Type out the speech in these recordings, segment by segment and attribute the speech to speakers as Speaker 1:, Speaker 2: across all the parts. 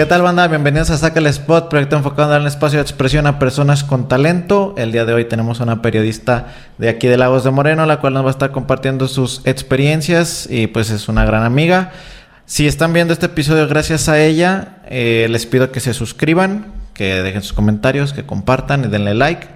Speaker 1: ¿Qué tal, banda? Bienvenidos a Saca el Spot, proyecto enfocado en dar un espacio de expresión a personas con talento. El día de hoy tenemos a una periodista de aquí de Lagos de Moreno, la cual nos va a estar compartiendo sus experiencias y pues es una gran amiga. Si están viendo este episodio gracias a ella, eh, les pido que se suscriban, que dejen sus comentarios, que compartan y denle like.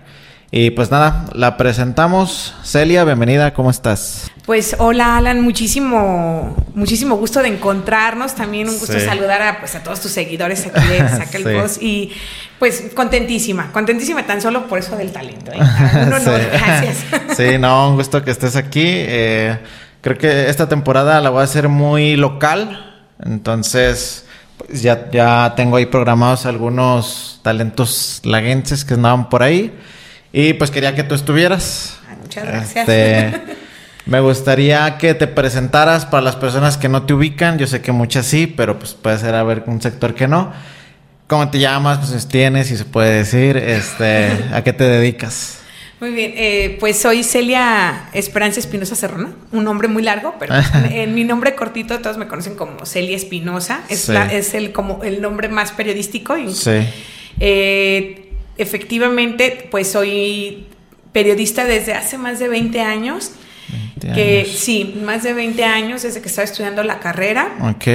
Speaker 1: Y pues nada, la presentamos. Celia, bienvenida, ¿cómo estás?
Speaker 2: Pues hola Alan, muchísimo, muchísimo gusto de encontrarnos. También un gusto saludar a, pues, a todos tus seguidores aquí de Saca el Post. Y pues contentísima, contentísima tan solo por eso del talento. ¿eh? Un honor, gracias.
Speaker 1: sí, no, un gusto que estés aquí. Eh, creo que esta temporada la voy a hacer muy local. Entonces, pues ya, ya tengo ahí programados algunos talentos laguenses que andaban por ahí. Y pues quería que tú estuvieras.
Speaker 2: muchas gracias.
Speaker 1: Este, me gustaría que te presentaras para las personas que no te ubican. Yo sé que muchas sí, pero pues puede ser haber un sector que no. ¿Cómo te llamas? Pues tienes, si se puede decir. Este, ¿A qué te dedicas?
Speaker 2: Muy bien, eh, pues soy Celia Esperanza Espinosa Serrona, un nombre muy largo, pero en mi nombre cortito todos me conocen como Celia Espinosa, es, es el, como el nombre más periodístico. Y, sí. Eh, efectivamente, pues soy periodista desde hace más de 20 años. que sí, más de 20 años desde que estaba estudiando la carrera.
Speaker 1: Ok.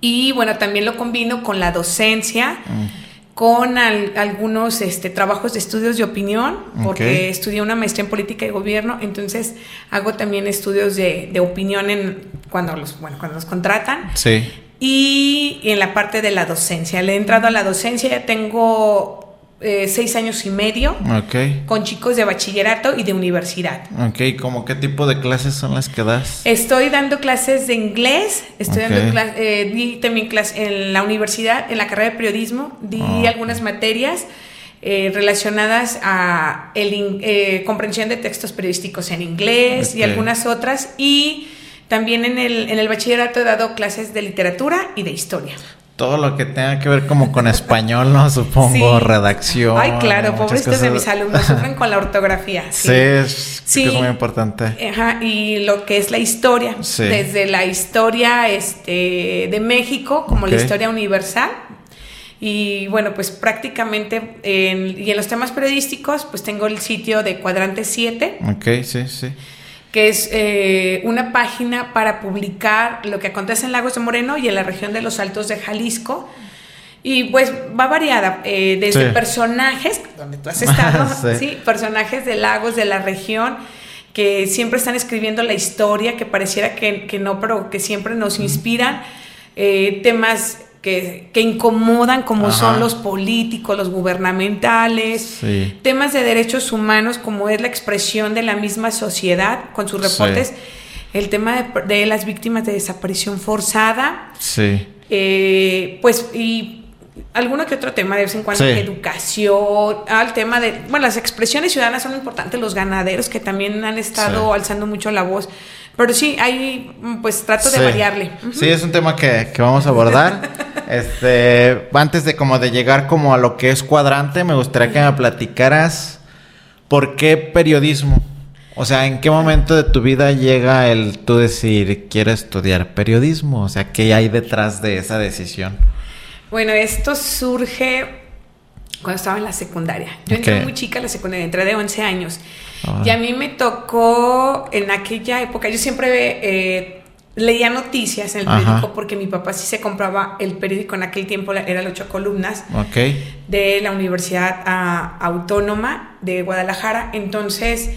Speaker 2: Y bueno, también lo combino con la docencia. Mm. con algunos este, trabajos de estudios de opinión, porque estudié una maestría en política y gobierno, entonces hago también estudios de, de opinión en, cuando, los, bueno, cuando nos contratan.
Speaker 1: Sí.
Speaker 2: Y, y en la parte de la docencia. Le he entrado a la docencia, ya tengo eh, seis años y medio. Con chicos de bachillerato y de universidad.
Speaker 1: Ok, ¿cómo qué tipo de clases son las que das?
Speaker 2: Estoy dando clases de inglés, estoy dando eh, di también clases en la universidad, en la carrera de periodismo, di ah, algunas materias. Eh, relacionadas a el, comprensión de textos periodísticos en inglés y algunas otras. Y también en el, en el bachillerato he dado clases de literatura y de historia
Speaker 1: todo lo que tenga que ver como con español, ¿no? Supongo, redacción.
Speaker 2: Ay, claro, pobrecitos de mis alumnos, sufren con la ortografía.
Speaker 1: Sí, es, muy importante.
Speaker 2: Ajá, y lo que es la historia, desde la historia este, de México como la historia universal. Y bueno, pues prácticamente, en, y en los temas periodísticos, pues tengo el sitio de Cuadrante 7.
Speaker 1: Ok, sí, sí
Speaker 2: que es eh, una página para publicar lo que acontece en Lagos de Moreno y en la región de los Altos de Jalisco. Y pues va variada, eh, desde personajes, donde tú has estado, sí. personajes de lagos de la región que siempre están escribiendo la historia, que pareciera que, que no, pero que siempre nos inspiran, eh, temas que, incomodan como son los políticos, los gubernamentales, temas de derechos humanos como es la expresión de la misma sociedad con sus reportes, el tema de, las víctimas de desaparición forzada,
Speaker 1: sí.
Speaker 2: Eh, pues y alguno que otro tema de vez en cuando, educación, al tema de, bueno, las expresiones ciudadanas son importantes, los ganaderos que también han estado alzando mucho la voz pero sí, ahí pues trato de variarle.
Speaker 1: Sí, es un tema que, vamos a abordar. este, antes de como de llegar como a lo que es cuadrante, me gustaría que me platicaras por qué periodismo. O sea, ¿en qué momento de tu vida llega el tú decir quiero estudiar periodismo? O sea, ¿qué hay detrás de esa decisión?
Speaker 2: Bueno, esto surge cuando estaba en la secundaria. Yo entré muy chica a la secundaria, entré de 11 años. Y a mí me tocó en aquella época, yo siempre eh, leía noticias en el periódico porque mi papá sí se compraba el periódico en aquel tiempo, era el ocho columnas de la Universidad ah, Autónoma de Guadalajara. Entonces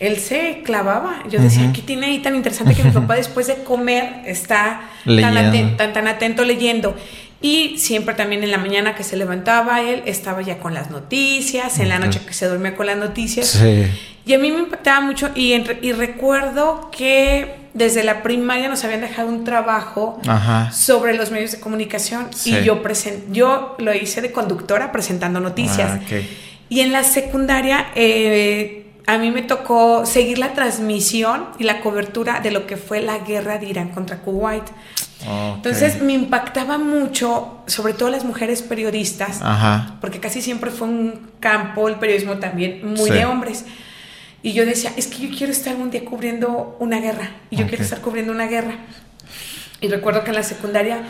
Speaker 2: él se clavaba. Yo decía, ¿qué tiene ahí tan interesante que mi papá después de comer está tan, tan, tan, atento leyendo? Y siempre también en la mañana que se levantaba él, estaba ya con las noticias, en la noche que se dormía con las noticias. Y a mí me impactaba mucho y, y recuerdo que desde la primaria nos habían dejado un trabajo sobre los medios de comunicación y yo, yo lo hice de conductora presentando noticias. Ah, y en la secundaria eh, a mí me tocó seguir la transmisión y la cobertura de lo que fue la guerra de Irán contra Kuwait. Entonces me impactaba mucho, sobre todo las mujeres periodistas, porque casi siempre fue un campo, el periodismo también, muy de hombres. Y yo decía, es que yo quiero estar un día cubriendo una guerra, y yo quiero estar cubriendo una guerra. Y recuerdo que en la secundaria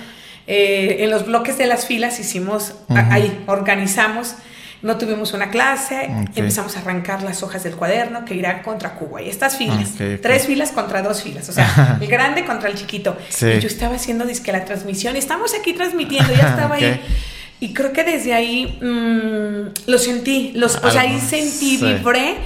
Speaker 2: eh, en los bloques de las filas hicimos, ahí organizamos no tuvimos una clase, empezamos a arrancar las hojas del cuaderno que irá contra Cuba. Y estas filas, tres filas contra dos filas, o sea, el grande contra el chiquito. Y yo estaba haciendo disque la transmisión estamos aquí transmitiendo, ya estaba ahí. Y creo que desde ahí mm, lo sentí, los, o sea, ahí sentí, vibré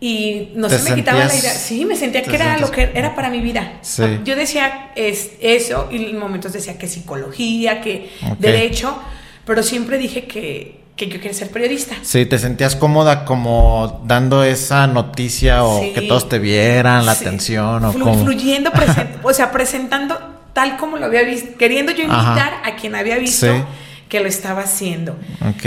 Speaker 2: y no se me quitaba la idea. Sí, me sentía que era lo que era para mi vida. Yo decía es, eso y en momentos decía que psicología, que derecho, pero siempre dije que que yo quería ser periodista.
Speaker 1: Sí, te sentías cómoda como dando esa noticia o que todos te vieran, la atención o como...
Speaker 2: Fluyendo, o sea, presentando tal como lo había visto, queriendo yo invitar a quien había visto que lo estaba haciendo.
Speaker 1: Ok.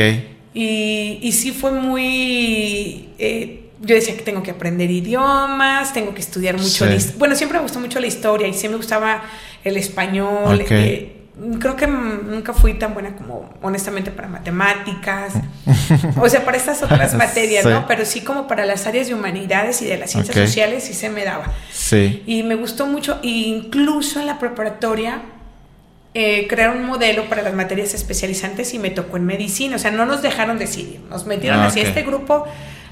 Speaker 2: Y, y sí fue muy... Eh, yo decía que tengo que aprender idiomas, tengo que estudiar mucho. Bueno, siempre me gustó mucho la historia y siempre me gustaba el español. Eh, creo que nunca fui tan buena como honestamente para matemáticas, o sea, para estas otras materias, ¿no? Pero sí como para las áreas de humanidades y de las ciencias sociales sí se me daba.
Speaker 1: Sí.
Speaker 2: Y me gustó mucho, e incluso en la preparatoria eh, crearon un modelo para las materias especializantes y me tocó en medicina, o sea, no nos dejaron decidir, nos metieron ah, así, este grupo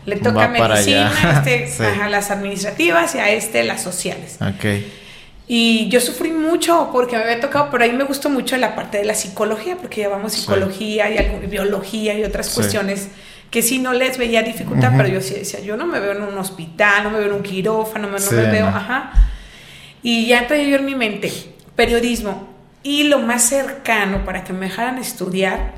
Speaker 2: le toca medicina, este, a las administrativas y a este las sociales.
Speaker 1: Okay.
Speaker 2: Y yo sufrí mucho porque me había tocado, pero ahí me gustó mucho la parte de la psicología, porque llevamos psicología y biología y otras cuestiones que sí no les veía dificultad, pero yo sí decía, yo no me veo en un hospital, no me veo en un quirófano, no, me veo, ajá. Y ya traía yo en mi mente periodismo. Y lo más cercano para que me dejaran estudiar,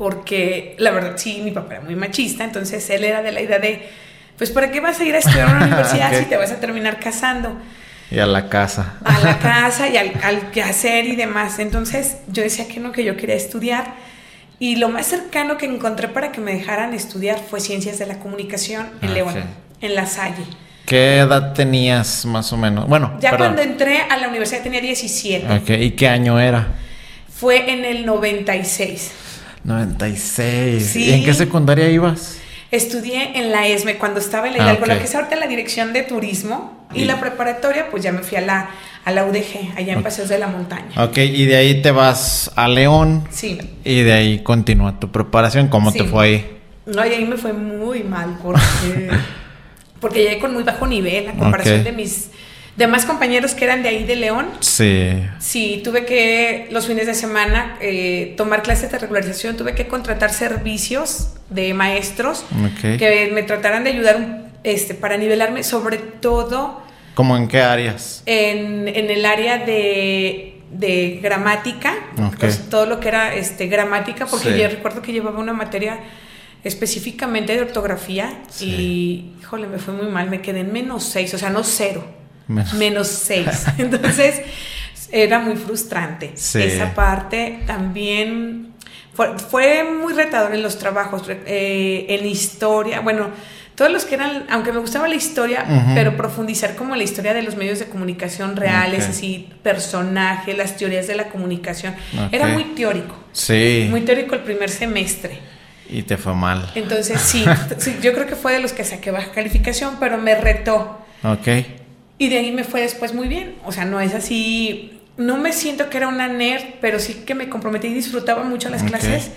Speaker 2: porque la verdad sí, mi papá era muy machista, entonces él era de la idea de, pues ¿para qué vas a ir a estudiar a una universidad si te vas a terminar casando?
Speaker 1: Y a la casa.
Speaker 2: A la casa y al, al quehacer y demás. Entonces yo decía que no, que yo quería estudiar. Y lo más cercano que encontré para que me dejaran estudiar fue Ciencias de la Comunicación en ah, León, en La Salle.
Speaker 1: ¿Qué edad tenías más o menos? Bueno,
Speaker 2: ya cuando entré a la universidad tenía 17.
Speaker 1: ¿Y qué año era?
Speaker 2: Fue en el 96.
Speaker 1: 96. ¿Y en qué secundaria ibas?
Speaker 2: Estudié en la ESME cuando estaba en la ah, Hidalgo, la que es ahorita la dirección de turismo. Y, la preparatoria, pues ya me fui a la, a la UDG, allá en Paseos de la Montaña.
Speaker 1: Ok, y de ahí te vas a León.
Speaker 2: Sí.
Speaker 1: Y de ahí continúa tu preparación. ¿Cómo te fue ahí?
Speaker 2: No, y ahí me fue muy mal porque, porque llegué con muy bajo nivel a comparación de mis demás compañeros que eran de ahí de León.
Speaker 1: Sí.
Speaker 2: Sí, tuve que los fines de semana eh, tomar clases de regularización, tuve que contratar servicios de maestros que me trataran de ayudar este, para nivelarme, sobre todo...
Speaker 1: ¿Cómo en qué áreas?
Speaker 2: En, el área de, de gramática, pues, todo lo que era este, gramática, porque yo recuerdo que llevaba una materia específicamente de ortografía y, híjole, me fue muy mal, me quedé en menos seis, o sea, no cero, menos, seis. Entonces, era muy frustrante. Esa parte también fue, muy retador en los trabajos, eh, en historia, bueno, todos los que eran, aunque me gustaba la historia, pero profundizar como la historia de los medios de comunicación reales, así, personajes, las teorías de la comunicación, era muy teórico.
Speaker 1: Sí.
Speaker 2: Muy teórico el primer semestre.
Speaker 1: Y te fue mal.
Speaker 2: Entonces, sí, sí, yo creo que fue de los que saqué baja calificación, pero me retó.
Speaker 1: Ok.
Speaker 2: Y de ahí me fue después muy bien. O sea, no es así no me siento que era una nerd, pero sí que me comprometí y disfrutaba mucho las clases.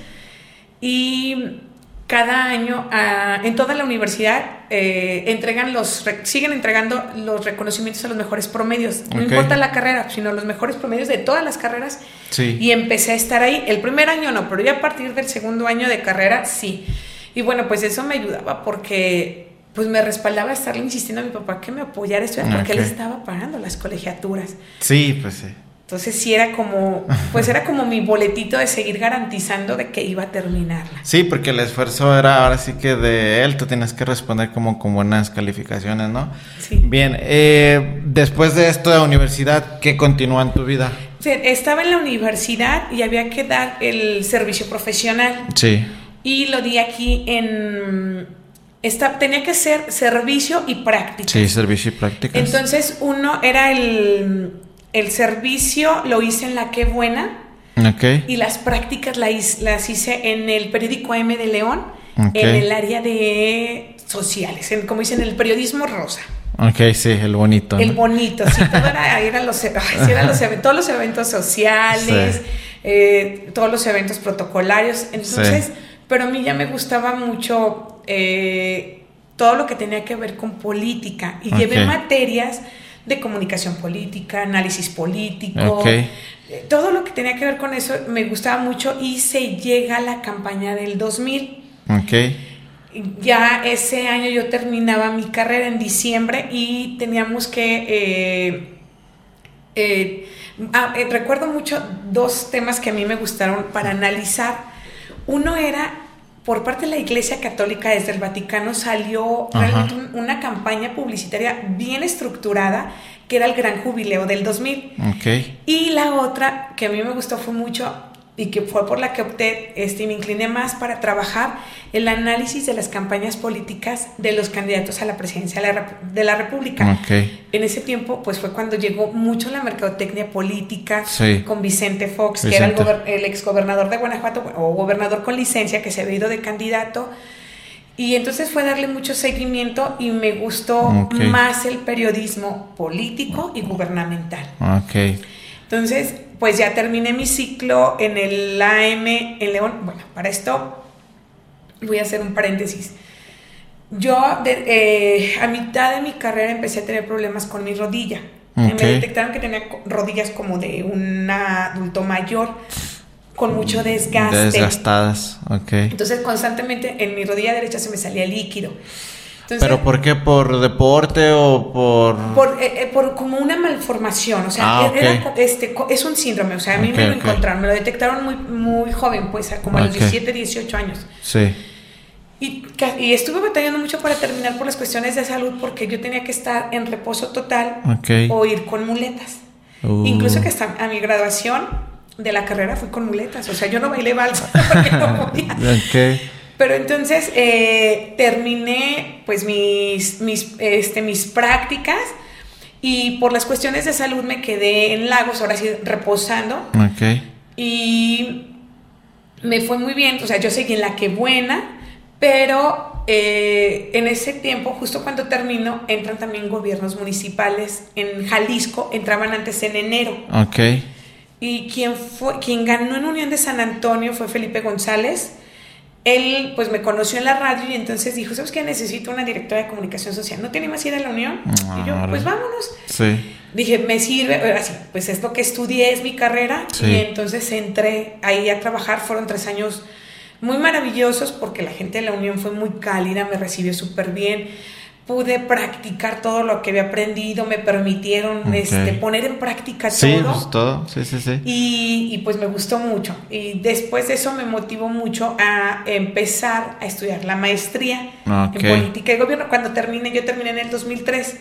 Speaker 2: Y cada año ah, en toda la universidad eh, entregan los siguen entregando los reconocimientos a los mejores promedios no importa la carrera sino los mejores promedios de todas las carreras
Speaker 1: sí.
Speaker 2: y empecé a estar ahí el primer año no pero ya a partir del segundo año de carrera sí y bueno pues eso me ayudaba porque pues me respaldaba estarle insistiendo a mi papá que me apoyara porque él estaba pagando las colegiaturas
Speaker 1: sí pues sí
Speaker 2: entonces sí era como, pues era como mi boletito de seguir garantizando de que iba a terminarla.
Speaker 1: Sí, porque el esfuerzo era ahora sí que de él, tú tienes que responder como con buenas calificaciones, ¿no?
Speaker 2: Sí.
Speaker 1: Bien, eh, después de esto de la universidad, ¿qué continúa en tu vida?
Speaker 2: Sí, estaba en la universidad y había que dar el servicio profesional.
Speaker 1: Sí.
Speaker 2: Y lo di aquí en... Esta, tenía que ser servicio y práctica.
Speaker 1: Sí, servicio y práctica.
Speaker 2: Entonces uno era el el servicio lo hice en La Qué Buena. Y las prácticas las, hice en el periódico M de León, en el área de sociales, en, como dicen, el periodismo rosa.
Speaker 1: Ok, sí, el bonito.
Speaker 2: El bonito, sí, todo era, eran los, sí, los todos los eventos sociales, eh, todos los eventos protocolarios. Entonces, pero a mí ya me gustaba mucho eh, todo lo que tenía que ver con política y llevé materias de comunicación política, análisis político, eh, todo lo que tenía que ver con eso me gustaba mucho y se llega a la campaña del 2000.
Speaker 1: Okay
Speaker 2: ya ese año yo terminaba mi carrera en diciembre y teníamos que... Eh, eh, ah, eh, recuerdo mucho dos temas que a mí me gustaron para analizar. Uno era, por parte de la Iglesia Católica desde el Vaticano salió realmente una campaña publicitaria bien estructurada que era el Gran Jubileo del 2000. Y la otra que a mí me gustó fue mucho y que fue por la que opté este, me incliné más para trabajar el análisis de las campañas políticas de los candidatos a la presidencia de la, República. En ese tiempo, pues fue cuando llegó mucho la mercadotecnia política con Vicente Fox, que era el, el exgobernador de Guanajuato o gobernador con licencia que se había ido de candidato. Y entonces fue darle mucho seguimiento y me gustó más el periodismo político y gubernamental. Entonces, pues ya terminé mi ciclo en el AM en León. Bueno, para esto voy a hacer un paréntesis. Yo eh, a mitad de mi carrera empecé a tener problemas con mi rodilla. Me detectaron que tenía rodillas como de un adulto mayor con mucho desgaste.
Speaker 1: Desgastadas, ok.
Speaker 2: Entonces constantemente en mi rodilla derecha se me salía líquido.
Speaker 1: ¿Pero por qué? ¿Por deporte o por...?
Speaker 2: Por, eh, eh, como una malformación, o sea, ah, este, es un síndrome, o sea, a mí me lo encontraron, me lo detectaron muy, muy joven, pues, como a los 17, 18 años.
Speaker 1: Sí.
Speaker 2: Y, y, estuve batallando mucho para terminar por las cuestiones de salud porque yo tenía que estar en reposo total o ir con muletas. Uh. Incluso que hasta a mi graduación de la carrera fui con muletas, o sea, yo no bailé balsa porque no podía. Pero entonces eh, terminé pues mis, mis, este, mis prácticas y por las cuestiones de salud me quedé en Lagos, ahora sí reposando.
Speaker 1: Okay.
Speaker 2: Y me fue muy bien, o sea, yo seguí en la que buena, pero eh, en ese tiempo, justo cuando termino, entran también gobiernos municipales. En Jalisco entraban antes en enero.
Speaker 1: Ok.
Speaker 2: Y quien, fue, quien ganó en Unión de San Antonio fue Felipe González él pues me conoció en la radio y entonces dijo, ¿sabes qué? Necesito una directora de comunicación social. ¿No tiene más ir a la Unión? y yo, pues vámonos.
Speaker 1: Sí.
Speaker 2: Dije, me sirve, así, pues es lo que estudié, es mi carrera. Y entonces entré ahí a trabajar, fueron tres años muy maravillosos porque la gente de la Unión fue muy cálida, me recibió súper bien pude practicar todo lo que había aprendido, me permitieron este, poner en práctica todo.
Speaker 1: Sí, pues todo, sí, sí, sí.
Speaker 2: Y, pues me gustó mucho. Y después de eso me motivó mucho a empezar a estudiar la maestría en política y gobierno. Cuando terminé, yo terminé en el 2003.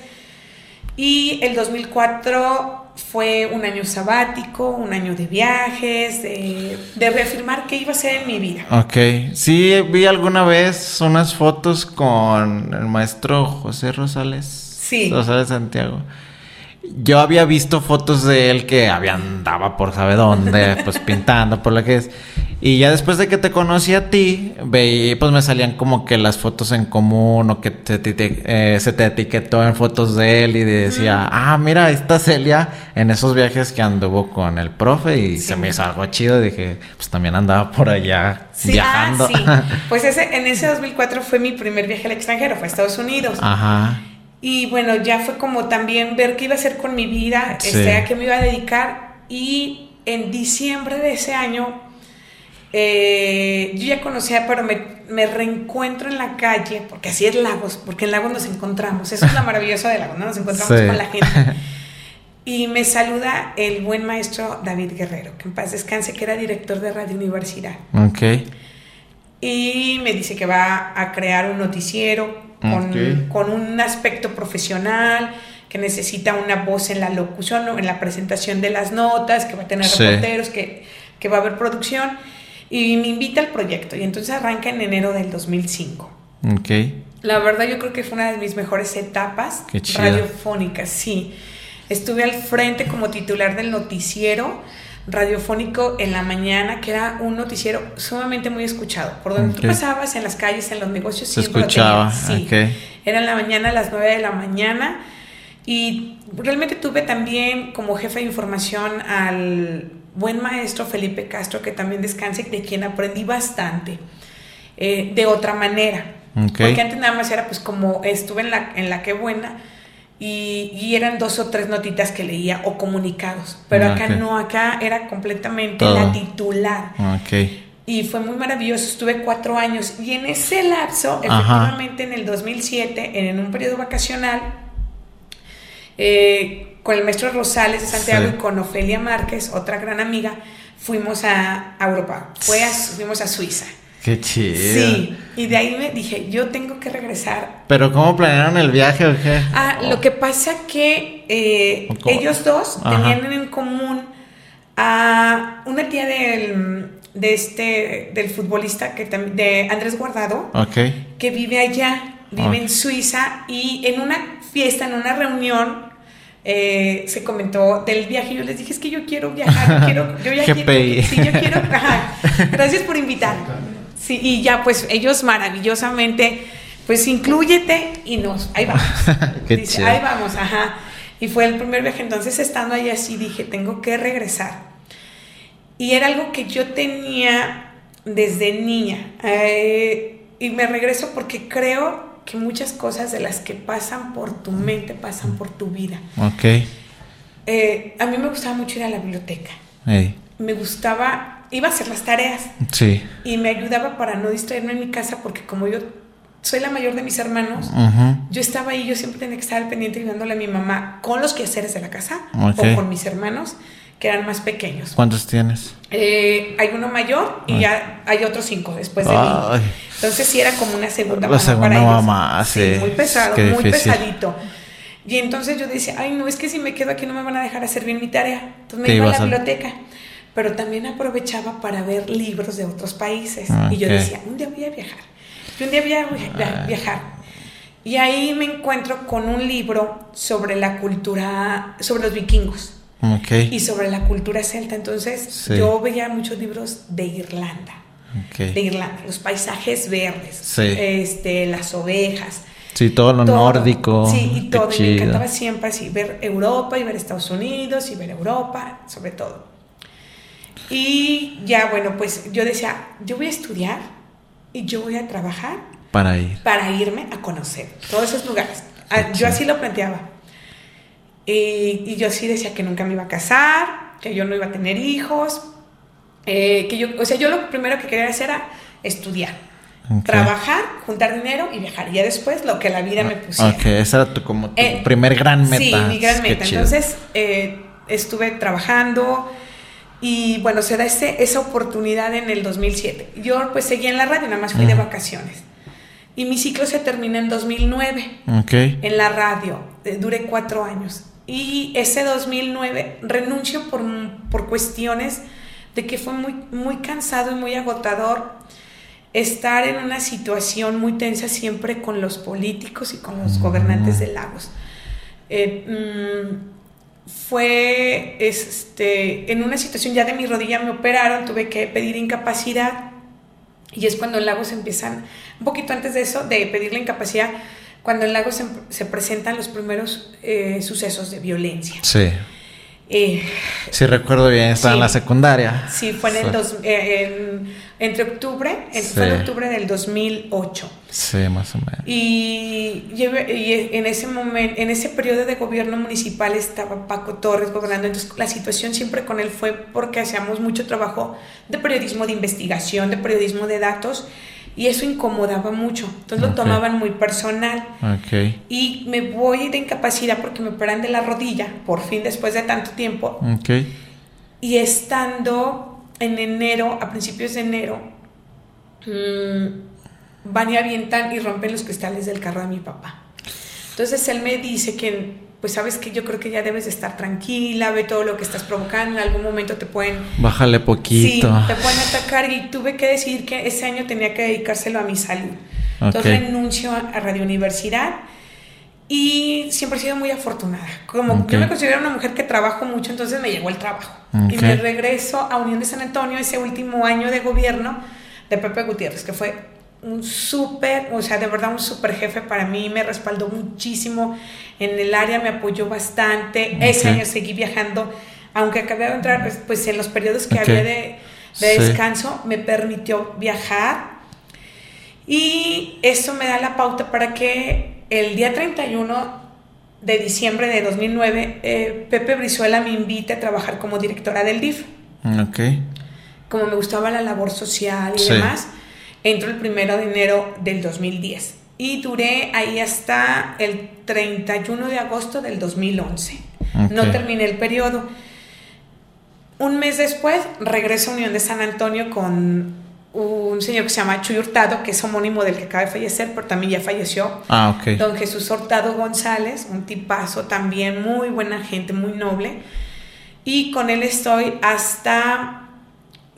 Speaker 2: Y el 2004 fue un año sabático, un año de viajes, de, reafirmar qué iba a ser en mi vida.
Speaker 1: Ok, sí, vi alguna vez unas fotos con el maestro José Rosales.
Speaker 2: Sí.
Speaker 1: Rosales Santiago. Yo había visto fotos de él que había andaba por sabe dónde, pues pintando, por lo que es. Y ya después de que te conocí a ti, veí, pues me salían como que las fotos en común o que te, eh, se te etiquetó en fotos de él y decía, ah, mira, está Celia en esos viajes que anduvo con el profe y se me hizo algo chido. Y dije, pues también andaba por allá ah, viajando.
Speaker 2: Pues ese, en ese 2004 fue mi primer viaje al extranjero, fue a Estados Unidos.
Speaker 1: Ajá.
Speaker 2: Y bueno, ya fue como también ver qué iba a hacer con mi vida, este, a qué me iba a dedicar. Y en diciembre de ese año eh, yo ya conocía, pero me, reencuentro en la calle, porque así es Lagos, porque en Lagos nos encontramos. Eso es la maravillosa de Lagos, ¿no? Nos encontramos con la gente. Y me saluda el buen maestro David Guerrero, que en paz descanse, que era director de Radio Universidad.
Speaker 1: Ok.
Speaker 2: Y me dice que va a crear un noticiero con, con un aspecto profesional, que necesita una voz en la locución, en la presentación de las notas, que va a tener reporteros, que, que va a haber producción y me invita al proyecto y entonces arranca en enero del 2005.
Speaker 1: Ok.
Speaker 2: La verdad yo creo que fue una de mis mejores etapas radiofónicas, sí. Estuve al frente como titular del noticiero radiofónico en la mañana, que era un noticiero sumamente muy escuchado. Por donde tú pasabas, en las calles, en los negocios,
Speaker 1: Se escuchaba.
Speaker 2: Sí. Era en la mañana, a las 9 de la mañana. Y realmente tuve también como jefe de información al buen maestro Felipe Castro, que también descanse, de quien aprendí bastante, eh, de otra manera. Porque antes nada más era pues como estuve en la, en la que buena y, eran dos o tres notitas que leía o comunicados, pero ah, acá no, acá era completamente la titular. Y fue muy maravilloso, estuve cuatro años. Y en ese lapso, efectivamente en el 2007, en un periodo vacacional, eh, con el maestro Rosales de Santiago y con Ofelia Márquez, otra gran amiga, fuimos a, Europa, Fue fuimos a Suiza.
Speaker 1: Qué chido.
Speaker 2: Sí, y de ahí me dije, yo tengo que regresar.
Speaker 1: ¿Pero cómo planearon el viaje o qué?
Speaker 2: Ah, lo que pasa que eh, ellos dos tenían en común a una tía del, de este, del futbolista, que de Andrés Guardado, que vive allá, vive en Suiza, y en una fiesta, en una reunión, eh, se comentó del viaje. Yo les dije, es que yo quiero viajar, quiero, yo ya quiero, sí, yo quiero, gracias por invitar. Sí, y ya pues ellos maravillosamente, pues incluyete y nos, ahí vamos. Dice, ahí vamos, ajá. Y fue el primer viaje, entonces estando ahí así dije, tengo que regresar. Y era algo que yo tenía desde niña. Eh, y me regreso porque creo que muchas cosas de las que pasan por tu mente pasan por tu vida.
Speaker 1: Ok.
Speaker 2: Eh, a mí me gustaba mucho ir a la biblioteca. Me gustaba, iba a hacer las tareas.
Speaker 1: Sí.
Speaker 2: Y me ayudaba para no distraerme en mi casa porque como yo soy la mayor de mis hermanos, yo estaba ahí, yo siempre tenía que estar al pendiente ayudándole a mi mamá con los quehaceres de la casa o con mis hermanos que eran más pequeños.
Speaker 1: ¿Cuántos tienes?
Speaker 2: Eh, hay uno mayor y ya hay otros cinco después de mí. Entonces sí era como una segunda
Speaker 1: La segunda para mamá,
Speaker 2: sí, muy pesado, muy pesadito. Y entonces yo decía, ay no, es que si me quedo aquí no me van a dejar hacer bien mi tarea. Entonces me iba a la biblioteca. Pero también aprovechaba para ver libros de otros países. Y yo decía, un día voy a viajar. Y un día voy a viajar. Y ahí me encuentro con un libro sobre la cultura, sobre los vikingos y sobre la cultura celta. Entonces yo veía muchos libros de Irlanda. De Irlanda, los paisajes verdes, este, las ovejas.
Speaker 1: Sí, todo lo nórdico.
Speaker 2: Sí, y todo. Y me encantaba siempre así, ver Europa y ver Estados Unidos y ver Europa, sobre todo. Y ya, bueno, pues yo decía, yo voy a estudiar y yo voy a trabajar.
Speaker 1: Para ir.
Speaker 2: Para irme a conocer todos esos lugares. Ah, yo así lo planteaba. Y, yo sí decía que nunca me iba a casar, que yo no iba a tener hijos, eh, que yo, o sea, yo lo primero que quería hacer era estudiar, trabajar, juntar dinero y viajar. Y ya después lo que la vida me pusiera.
Speaker 1: Ok, esa era tu, como tu eh, primer gran meta.
Speaker 2: Sí, mi gran meta. Entonces eh, estuve trabajando y bueno, se da ese, esa oportunidad en el 2007. Yo pues seguí en la radio, nada más fui de vacaciones. Y mi ciclo se termina en 2009
Speaker 1: okay.
Speaker 2: en la radio. duré cuatro años. Y ese 2009 renuncio por, por cuestiones de que fue muy, muy cansado y muy agotador estar en una situación muy tensa siempre con los políticos y con los gobernantes de Lagos. Eh, mm, fue este, en una situación ya de mi rodilla me operaron, tuve que pedir incapacidad y es cuando en Lagos empiezan, un poquito antes de eso, de pedir la incapacidad, cuando en Lagos se, presentan los primeros eh, sucesos de violencia.
Speaker 1: Sí. Eh, sí, recuerdo bien, estaba en la secundaria.
Speaker 2: Sí, fue en el dos, eh, entre octubre, fue en octubre del 2008.
Speaker 1: Sí, más o menos.
Speaker 2: Y, y, en ese momento, en ese periodo de gobierno municipal estaba Paco Torres gobernando, entonces la situación siempre con él fue porque hacíamos mucho trabajo de periodismo de investigación, de periodismo de datos, y eso incomodaba mucho. Entonces lo tomaban muy personal.
Speaker 1: Okay.
Speaker 2: Y me voy de incapacidad porque me operan de la rodilla, por fin después de tanto tiempo.
Speaker 1: Okay.
Speaker 2: Y estando en enero, a principios de enero, mmm, van y avientan y rompen los cristales del carro de mi papá. Entonces él me dice que pues sabes que yo creo que ya debes de estar tranquila, ve todo lo que estás provocando, en algún momento te pueden...
Speaker 1: Bájale poquito.
Speaker 2: Sí, te pueden atacar y tuve que decidir que ese año tenía que dedicárselo a mi salud. Entonces renuncio a Radio Universidad y siempre he sido muy afortunada. Como yo me considero una mujer que trabajo mucho, entonces me llegó el trabajo. Y me regreso a Unión de San Antonio ese último año de gobierno de Pepe Gutiérrez, que fue un súper, o sea, de verdad un súper jefe para mí, me respaldó muchísimo en el área, me apoyó bastante. Ese año seguí viajando, aunque acabé de entrar, pues, pues en los periodos que había de, descanso, me permitió viajar. Y eso me da la pauta para que el día 31 de diciembre de 2009, eh, Pepe Brizuela me invita a trabajar como directora del DIF.
Speaker 1: Ok.
Speaker 2: Como me gustaba la labor social y demás, entro el primero de enero del 2010. Y duré ahí hasta el 31 de agosto del 2011. No terminé el periodo. Un mes después regreso a Unión de San Antonio con un señor que se llama Chuy Hurtado, que es homónimo del que acaba de fallecer, pero también ya falleció.
Speaker 1: Ah, ok.
Speaker 2: Don Jesús Hurtado González, un tipazo también, muy buena gente, muy noble. Y con él estoy hasta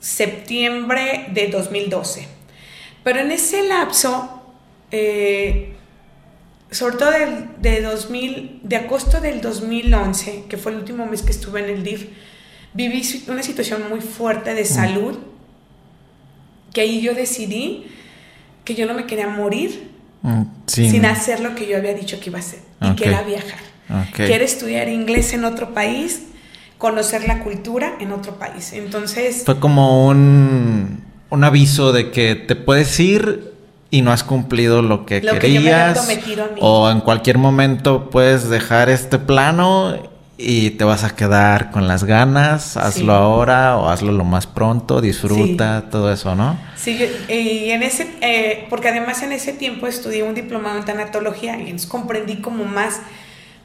Speaker 2: septiembre de 2012. Pero en ese lapso, eh, sobre todo de, 2000, de agosto del 2011, que fue el último mes que estuve en el DIF, viví una situación muy fuerte de mm. Que ahí yo decidí que yo no me quería morir mm, sin hacer lo que yo había dicho que iba a hacer, y que era viajar. Que era estudiar inglés en otro país, conocer la cultura en otro país. Entonces...
Speaker 1: Fue como un, un aviso de que te puedes ir y no has cumplido lo que querías. O en cualquier momento puedes dejar este plano y te vas a quedar con las ganas, hazlo ahora o hazlo lo más pronto, disfruta, todo eso, ¿no?
Speaker 2: Sí, y en ese, eh, porque además en ese tiempo estudié un diplomado en tanatología y entonces comprendí como más,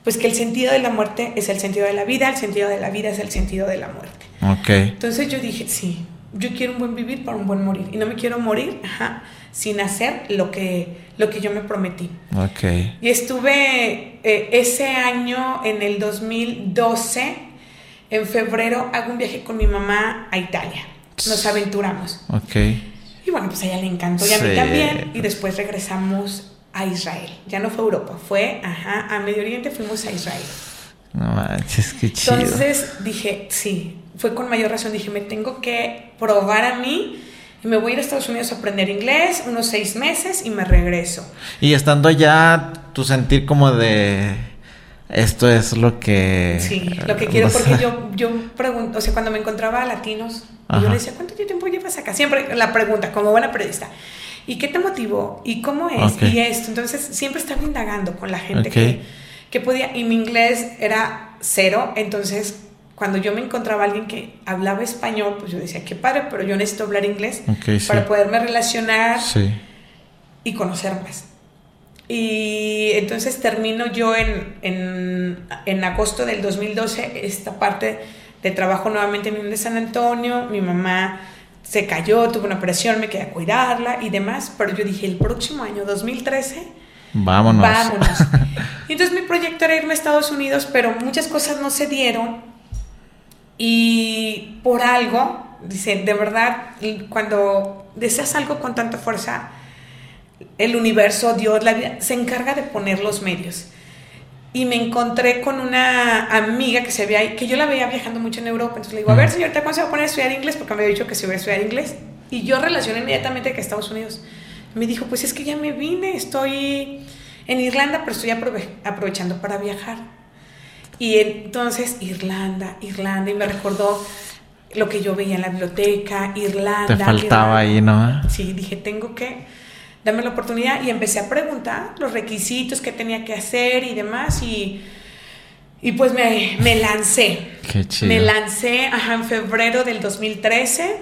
Speaker 2: pues que el sentido de la muerte es el sentido de la vida, el sentido de la vida es el sentido de la muerte.
Speaker 1: Ok.
Speaker 2: Entonces yo dije, sí, yo quiero un buen vivir para un buen morir y no me quiero morir, ajá sin hacer lo que, lo que yo me prometí.
Speaker 1: Okay.
Speaker 2: Y estuve eh, ese año, en el 2012, en febrero, hago un viaje con mi mamá a Italia. Nos aventuramos.
Speaker 1: Okay.
Speaker 2: Y bueno, pues a ella le encantó y a mí también. Y después regresamos a Israel. Ya no fue Europa, fue ajá, a Medio Oriente, fuimos a Israel.
Speaker 1: No manches, qué chido.
Speaker 2: Entonces dije, sí, fue con mayor razón. Dije, me tengo que probar a mí y me voy a ir a Estados Unidos a aprender inglés unos seis meses y me regreso.
Speaker 1: Y estando allá, tu sentir como de esto es lo que...
Speaker 2: Sí, lo que quiero, porque yo, yo pregunto, o sea, cuando me encontraba a latinos, yo le decía, ¿cuánto tiempo llevas acá? Siempre la pregunta, como buena periodista. ¿Y qué te motivó? ¿Y cómo es? Y esto. Entonces, siempre estaba indagando con la gente que, que podía, y mi inglés era cero, entonces cuando yo me encontraba a alguien que hablaba español, pues yo decía, qué padre, pero yo necesito hablar inglés para poderme relacionar y conocer más. Y entonces termino yo en, en, en, agosto del 2012 esta parte de trabajo nuevamente en de San Antonio. Mi mamá se cayó, tuvo una operación, me quedé a cuidarla y demás, pero yo dije, el próximo año, 2013,
Speaker 1: vámonos.
Speaker 2: Vámonos. y entonces mi proyecto era irme a Estados Unidos, pero muchas cosas no se dieron y por algo, dice, de verdad, cuando deseas algo con tanta fuerza, el universo, Dios, la vida, se encarga de poner los medios. Y me encontré con una amiga que se veía, que yo la veía viajando mucho en Europa. Entonces le digo, a ver, señorita, ¿cuándo se va a poner a estudiar inglés? Porque me había dicho que se iba a estudiar inglés. Y yo relacioné inmediatamente que Estados Unidos. Me dijo, pues es que ya me vine, estoy en Irlanda, pero estoy aprovechando para viajar. Y entonces Irlanda, Irlanda, y me recordó lo que yo veía en la biblioteca, Irlanda.
Speaker 1: Te faltaba ahí, ¿no?
Speaker 2: Sí, dije, tengo que darme la oportunidad y empecé a preguntar los requisitos que tenía que hacer y demás y, y pues me, me lancé.
Speaker 1: Qué chido.
Speaker 2: Me lancé ajá, en febrero del 2013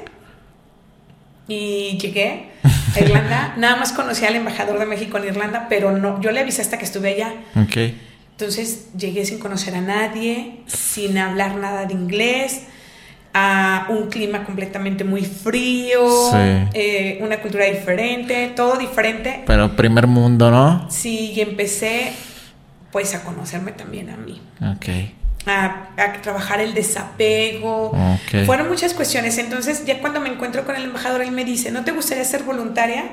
Speaker 2: y llegué a Irlanda. Nada más conocí al embajador de México en Irlanda, pero no, yo le avisé hasta que estuve allá.
Speaker 1: Ok.
Speaker 2: Entonces llegué sin conocer a nadie, sin hablar nada de inglés, a un clima completamente muy frío, eh, una cultura diferente, todo diferente.
Speaker 1: Pero primer mundo, ¿no?
Speaker 2: Sí, y empecé pues a conocerme también a mí.
Speaker 1: Ok.
Speaker 2: A, trabajar el desapego. Fueron muchas cuestiones. Entonces, ya cuando me encuentro con el embajador, él me dice, ¿no te gustaría ser voluntaria?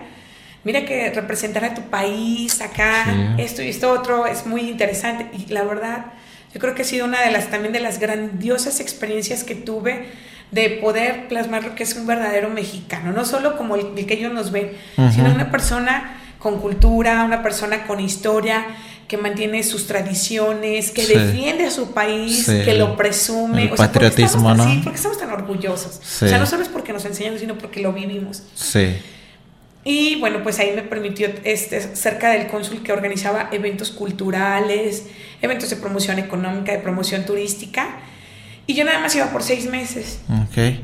Speaker 2: Mira que representar a tu país acá, esto y esto otro, es muy interesante. Y la verdad, yo creo que ha sido una de las también de las grandiosas experiencias que tuve de poder plasmar lo que es un verdadero mexicano, no solo como el, que ellos nos ven, sino una persona con cultura, una persona con historia, que mantiene sus tradiciones, que defiende a su país, que lo presume.
Speaker 1: El patriotismo, ¿no?
Speaker 2: Sí, porque estamos tan orgullosos. O sea, no solo es porque nos enseñan, sino porque lo vivimos.
Speaker 1: Sí.
Speaker 2: Y bueno, pues ahí me permitió este, cerca del cónsul que organizaba eventos culturales, eventos de promoción económica, de promoción turística. Y yo nada más iba por seis meses.
Speaker 1: Ok.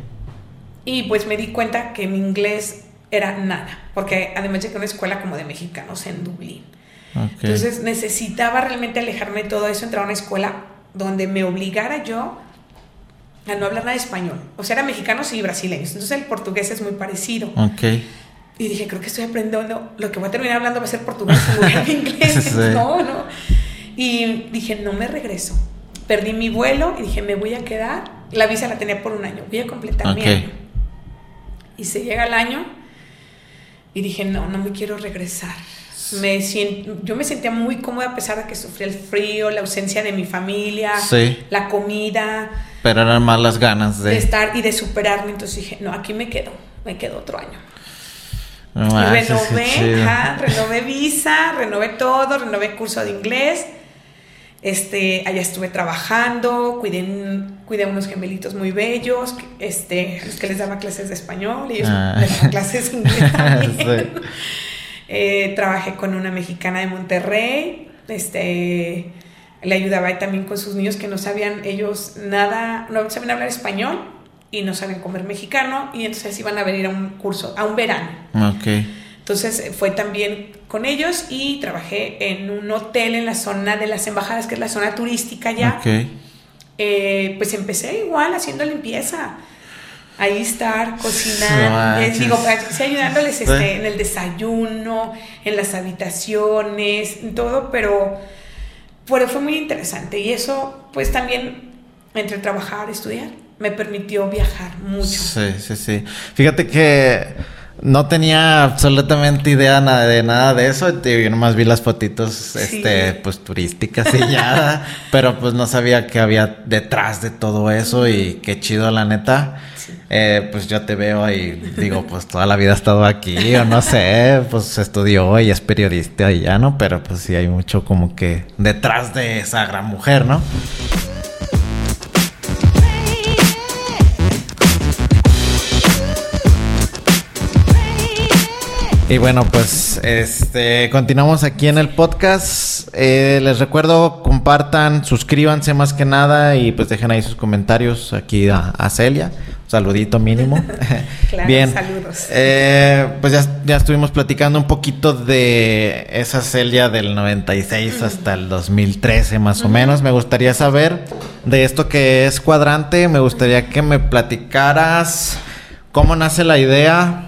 Speaker 2: Y pues me di cuenta que mi inglés era nada, porque además llegué a una escuela como de mexicanos en Dublín. Entonces necesitaba realmente alejarme de todo eso, entrar a una escuela donde me obligara yo a no hablar nada de español. O sea, eran mexicanos y brasileños. Entonces el portugués es muy parecido.
Speaker 1: Okay.
Speaker 2: Y dije, creo que estoy aprendiendo, lo que voy a terminar hablando va a ser portugués en lugar de inglés. No, no. Y dije, no me regreso. Perdí mi vuelo y dije, me voy a quedar. La visa la tenía por un año, voy a completar mi año. Y se llega el año y dije, no, no me quiero regresar me yo me sentía muy cómoda a pesar de que sufría el frío, la ausencia de mi familia, la comida.
Speaker 1: Pero eran más las ganas de...
Speaker 2: estar y de superarme. Entonces dije, no, aquí me quedo, me quedo otro año. Renové, renové visa, renové todo, renové curso de inglés. Este, allá estuve trabajando, cuidé, cuidé unos gemelitos muy bellos, este, los que les daba clases de español y ellos ah. me daban clases de inglés también. Eh, trabajé con una mexicana de Monterrey, este, le ayudaba también con sus niños que no sabían ellos nada, no sabían hablar español y no sabían comer mexicano y entonces iban a venir a un curso, a un verano.
Speaker 1: Okay.
Speaker 2: Entonces fue también con ellos y trabajé en un hotel en la zona de las embajadas, que es la zona turística ya.
Speaker 1: Okay.
Speaker 2: Eh, pues empecé igual haciendo limpieza ahí estar, cocinar, eh, digo, ayudándoles este, en el desayuno, en las habitaciones, en todo, pero, pero fue muy interesante y eso pues también entre trabajar, estudiar, me permitió viajar mucho.
Speaker 1: Sí, sí, sí. Fíjate que no tenía absolutamente idea nada de nada de eso. Yo nomás vi las fotitos, este, pues turísticas y ya. pero pues no sabía qué había detrás de todo eso y qué chido, la neta. Eh, pues yo te veo y digo, pues toda la vida ha estado aquí, o no sé, pues estudió y es periodista y ya, ¿no? Pero pues sí hay mucho como que detrás de esa gran mujer, ¿no? Y bueno, pues este continuamos aquí en el podcast. Eh, les recuerdo, compartan, suscríbanse más que nada y pues dejen ahí sus comentarios aquí a, Celia. saludito mínimo.
Speaker 2: claro, Bien. Saludos.
Speaker 1: Eh, pues ya, ya, estuvimos platicando un poquito de esa Celia del 96 hasta el 2013 más o menos. Me gustaría saber de esto que es cuadrante. Me gustaría que me platicaras cómo nace la idea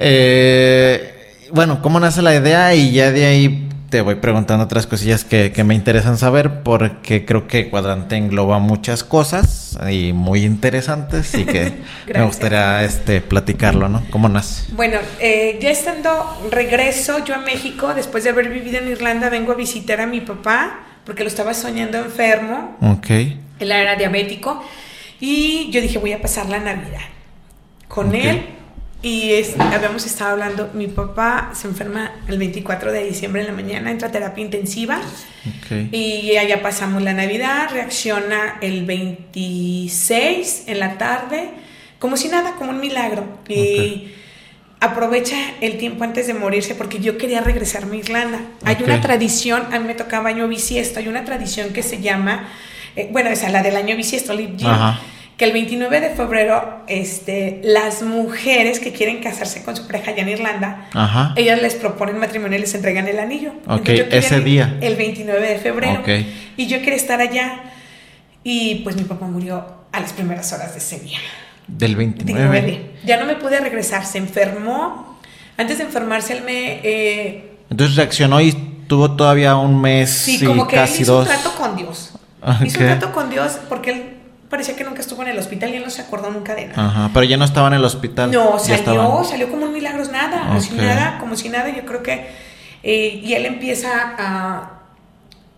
Speaker 1: eh, bueno, ¿cómo nace la idea? Y ya de ahí te voy preguntando otras cosillas que, me interesan saber porque creo que Cuadrante engloba muchas cosas y muy interesantes y que me gustaría este, platicarlo, ¿no? ¿Cómo nace?
Speaker 2: Bueno, eh, ya estando regreso yo a México, después de haber vivido en Irlanda, vengo a visitar a mi papá porque lo estaba soñando enfermo.
Speaker 1: Ok.
Speaker 2: Él era diabético y yo dije voy a pasar la Navidad con él y habíamos estado hablando, mi papá se enferma el 24 de diciembre en la mañana, entra a terapia intensiva. Y allá pasamos la Navidad, reacciona el 26 en la tarde, como si nada, como un milagro. Y aprovecha el tiempo antes de morirse porque yo quería regresarme a Irlanda. Hay una tradición, a mí me tocaba año bisiesto, hay una tradición que se llama, eh, bueno, esa la del año bisiesto, que el 29 de febrero este, las mujeres que quieren casarse con su pareja allá en Irlanda, ellas les proponen matrimonio y les entregan el anillo.
Speaker 1: Ok, ese día.
Speaker 2: El 29 de febrero. Y yo quería estar allá y pues mi papá murió a las primeras horas de ese día.
Speaker 1: Del 29.
Speaker 2: Ya no me pude regresar, se enfermó. Antes de enfermarse él me... Eh,
Speaker 1: Entonces reaccionó y tuvo todavía un mes
Speaker 2: sí, como que él hizo un trato con Dios. Hizo un trato con Dios porque él parecía que nunca estuvo en el hospital y él no se acordó nunca de
Speaker 1: nada. Ajá, pero ya no estaba en el hospital.
Speaker 2: No, salió, salió como un milagros, nada, como si nada, como si nada, yo creo que, eh, y él empieza a,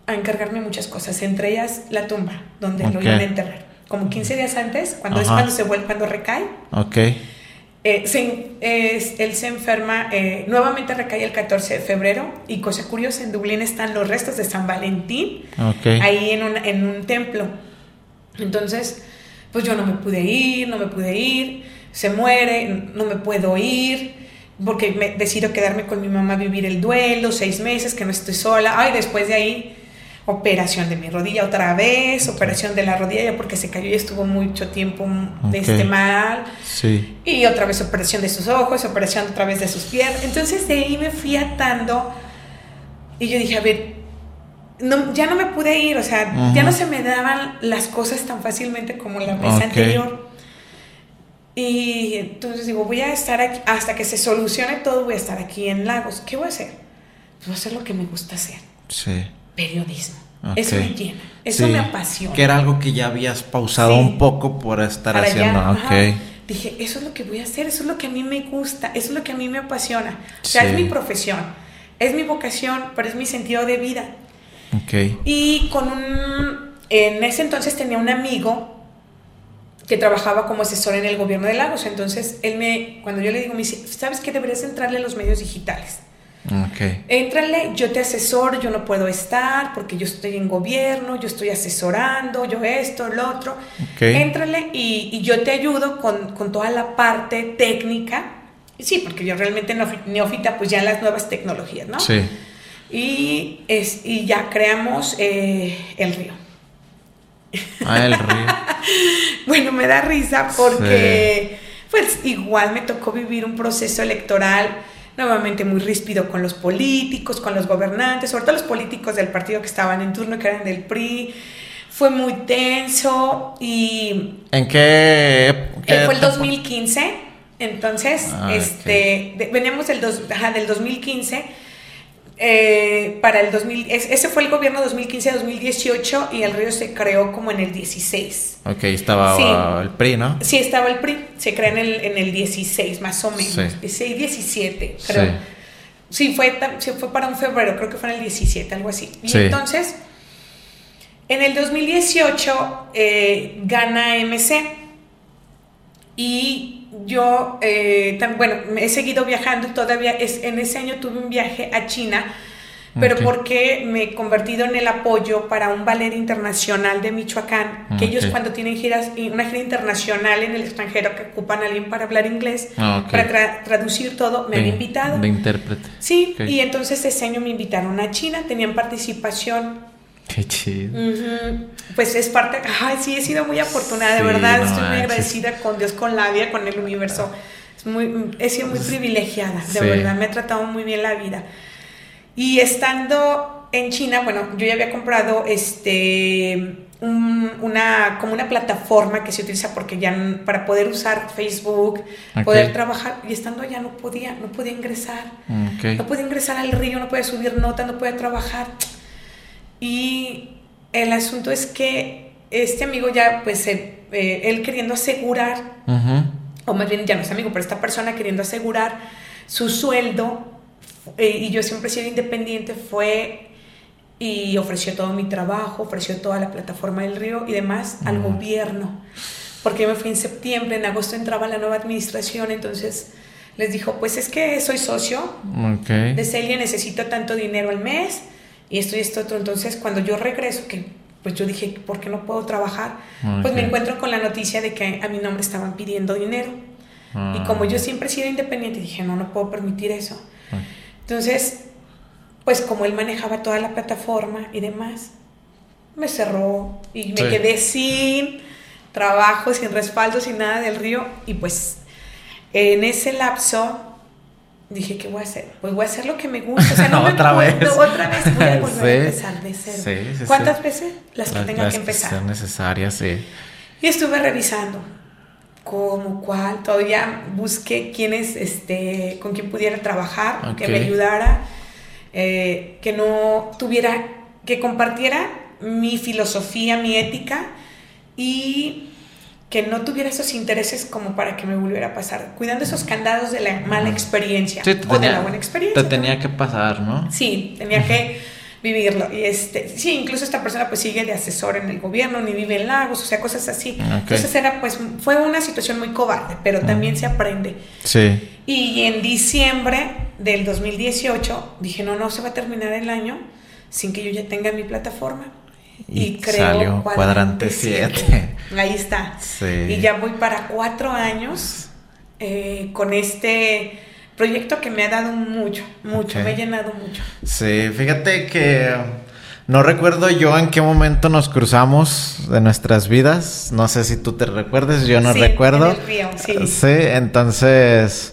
Speaker 2: a encargarme muchas cosas, entre ellas la tumba, donde lo iban a enterrar. Como 15 días antes, cuando es cuando se vuelve, cuando recae.
Speaker 1: Ok.
Speaker 2: Eh, él se enferma, eh, nuevamente recae el 14 de febrero y cosa curiosa, en Dublín están los restos de San Valentín, ahí en un, en un templo. Entonces, pues yo no me pude ir, no me pude ir, se muere, no me puedo ir, porque me decido quedarme con mi mamá vivir el duelo, seis meses, que no estoy sola, ay, después de ahí operación de mi rodilla otra vez, operación de la rodilla ya porque se cayó y estuvo mucho tiempo de este mal.
Speaker 1: Sí.
Speaker 2: Y otra vez operación de sus ojos, operación otra vez de sus piernas. Entonces de ahí me fui atando y yo dije, a ver, no, ya no me pude ir, o sea, ya no se me daban las cosas tan fácilmente como la vez anterior. Y entonces digo, voy a estar aquí, hasta que se solucione todo, voy a estar aquí en Lagos. ¿Qué voy a hacer? Pues voy a hacer lo que me gusta hacer.
Speaker 1: Sí
Speaker 2: periodismo. Eso me llena, eso me apasiona.
Speaker 1: Que era algo que ya habías pausado un poco por estar haciendo.
Speaker 2: Dije, eso es lo que voy a hacer, eso es lo que a mí me gusta, eso es lo que a mí me apasiona. O sea, es mi profesión, es mi vocación, pero es mi sentido de vida.
Speaker 1: Okay.
Speaker 2: Y con un. En ese entonces tenía un amigo que trabajaba como asesor en el gobierno de Lagos. Entonces, él me. Cuando yo le digo, me dice, ¿sabes qué? Deberías entrarle a los medios digitales.
Speaker 1: Okay.
Speaker 2: Éntrale, yo te asesoro, yo no puedo estar porque yo estoy en gobierno, yo estoy asesorando, yo esto, lo otro.
Speaker 1: Okay.
Speaker 2: Éntrale y, yo te ayudo con, toda la parte técnica. Sí, porque yo realmente neófita, pues ya en las nuevas tecnologías, ¿no?
Speaker 1: Sí.
Speaker 2: Y, es, y ya creamos eh, el río.
Speaker 1: Ah, el río.
Speaker 2: bueno, me da risa porque, pues igual me tocó vivir un proceso electoral nuevamente muy ríspido con los políticos, con los gobernantes, sobre todo los políticos del partido que estaban en turno, que eran del PRI. Fue muy tenso y...
Speaker 1: ¿En qué?
Speaker 2: Eh, fue el 2015, entonces, ah, este, veníamos del, dos, del 2015 eh, para el 2000, ese fue el gobierno 2015-2018 y el río se creó como en el 16.
Speaker 1: Ok, estaba el PRI, ¿no?
Speaker 2: Sí, estaba el PRI, se creó en el, en el 16 más o menos, sí. 16, 17 creo. Sí. fue, fue para un febrero, creo que fue en el 17, algo así. Y entonces, en el 2018 eh, gana MC y yo, eh, bueno, he seguido viajando todavía, es, en ese año tuve un viaje a China, pero porque me he convertido en el apoyo para un ballet internacional de Michoacán, que ellos cuando tienen giras, una gira internacional en el extranjero que ocupan a alguien para hablar inglés,
Speaker 1: ah,
Speaker 2: para traducir todo, me han invitado.
Speaker 1: De intérprete.
Speaker 2: Sí, y entonces ese año me invitaron a China, tenían participación
Speaker 1: Qué chido.
Speaker 2: Pues es parte, ay, sí, he sido muy afortunada, de verdad, estoy muy agradecida con Dios, con la vida, con el universo. Es muy, he sido muy privilegiada, de verdad, me ha tratado muy bien la vida. Y estando en China, bueno, yo ya había comprado este una como una plataforma que se utiliza porque ya para poder usar Facebook, poder trabajar y estando allá no podía, no podía ingresar. No podía ingresar al río, no podía subir notas, no podía trabajar. Y el asunto es que este amigo ya, pues, eh, eh, él queriendo asegurar, o más bien ya no es amigo, pero esta persona queriendo asegurar su sueldo, eh, y yo siempre he sido independiente, fue y ofreció todo mi trabajo, ofreció toda la plataforma del río y demás al gobierno. Porque yo me fui en septiembre, en agosto entraba la nueva administración, entonces les dijo, pues es que soy socio de Celia, necesito tanto dinero al mes y esto y esto otro. Entonces, cuando yo regreso, que pues yo dije, ¿por qué no puedo trabajar? Pues me encuentro con la noticia de que a mi nombre estaban pidiendo dinero. Y ah. como yo siempre he sido independiente, dije, no, no puedo permitir eso. Entonces, pues como él manejaba toda la plataforma y demás, me cerró y me quedé sin trabajo, sin respaldo, sin nada del río. Y pues en ese lapso dije, ¿qué voy a hacer? Pues voy a hacer lo que me gusta. O sea, no,
Speaker 1: otra vez.
Speaker 2: otra vez voy a volver a empezar de cero. ¿Cuántas veces? Las que tenga que empezar. Que
Speaker 1: sean necesarias, sí.
Speaker 2: Y estuve revisando cómo, cuál. Todavía busqué quiénes, este, con quién pudiera trabajar, que me ayudara, eh, que no tuviera, que compartiera mi filosofía, mi ética y que no tuviera esos intereses como para que me volviera a pasar, cuidando esos candados de la mala experiencia o de la buena experiencia.
Speaker 1: Te tenía que pasar, ¿no?
Speaker 2: Sí, tenía que vivirlo. Y este, sí, incluso esta persona pues sigue de asesor en el gobierno, ni vive en Lagos, o sea, cosas así. Entonces era pues, fue una situación muy cobarde, pero también se aprende.
Speaker 1: Sí.
Speaker 2: Y en diciembre del 2018 dije, no, no se va a terminar el año sin que yo ya tenga mi plataforma.
Speaker 1: Y, creo salió cuadrante 7.
Speaker 2: Ahí está. Sí. Y ya voy para cuatro años eh, con este proyecto que me ha dado mucho, mucho, me ha llenado mucho.
Speaker 1: Sí, fíjate que no recuerdo yo en qué momento nos cruzamos de nuestras vidas. No sé si tú te recuerdes, yo no recuerdo. sí. sí, entonces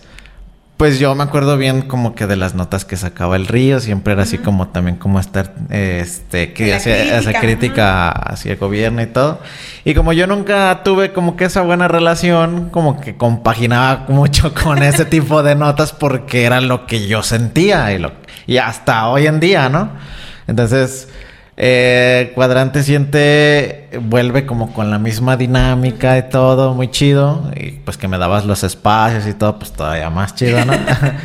Speaker 1: pues yo me acuerdo bien como que de las notas que sacaba el río, siempre era así como también como estar, este, que hacía esa crítica hacia el gobierno y todo. Y como yo nunca tuve como que esa buena relación, como que compaginaba mucho con ese tipo de notas porque era lo que yo sentía y, lo, y hasta hoy en día, ¿no? Entonces, eh, Cuadrante siente, vuelve como con la misma dinámica y todo, muy chido. Y pues que me dabas los espacios y todo, pues todavía más chido, ¿no?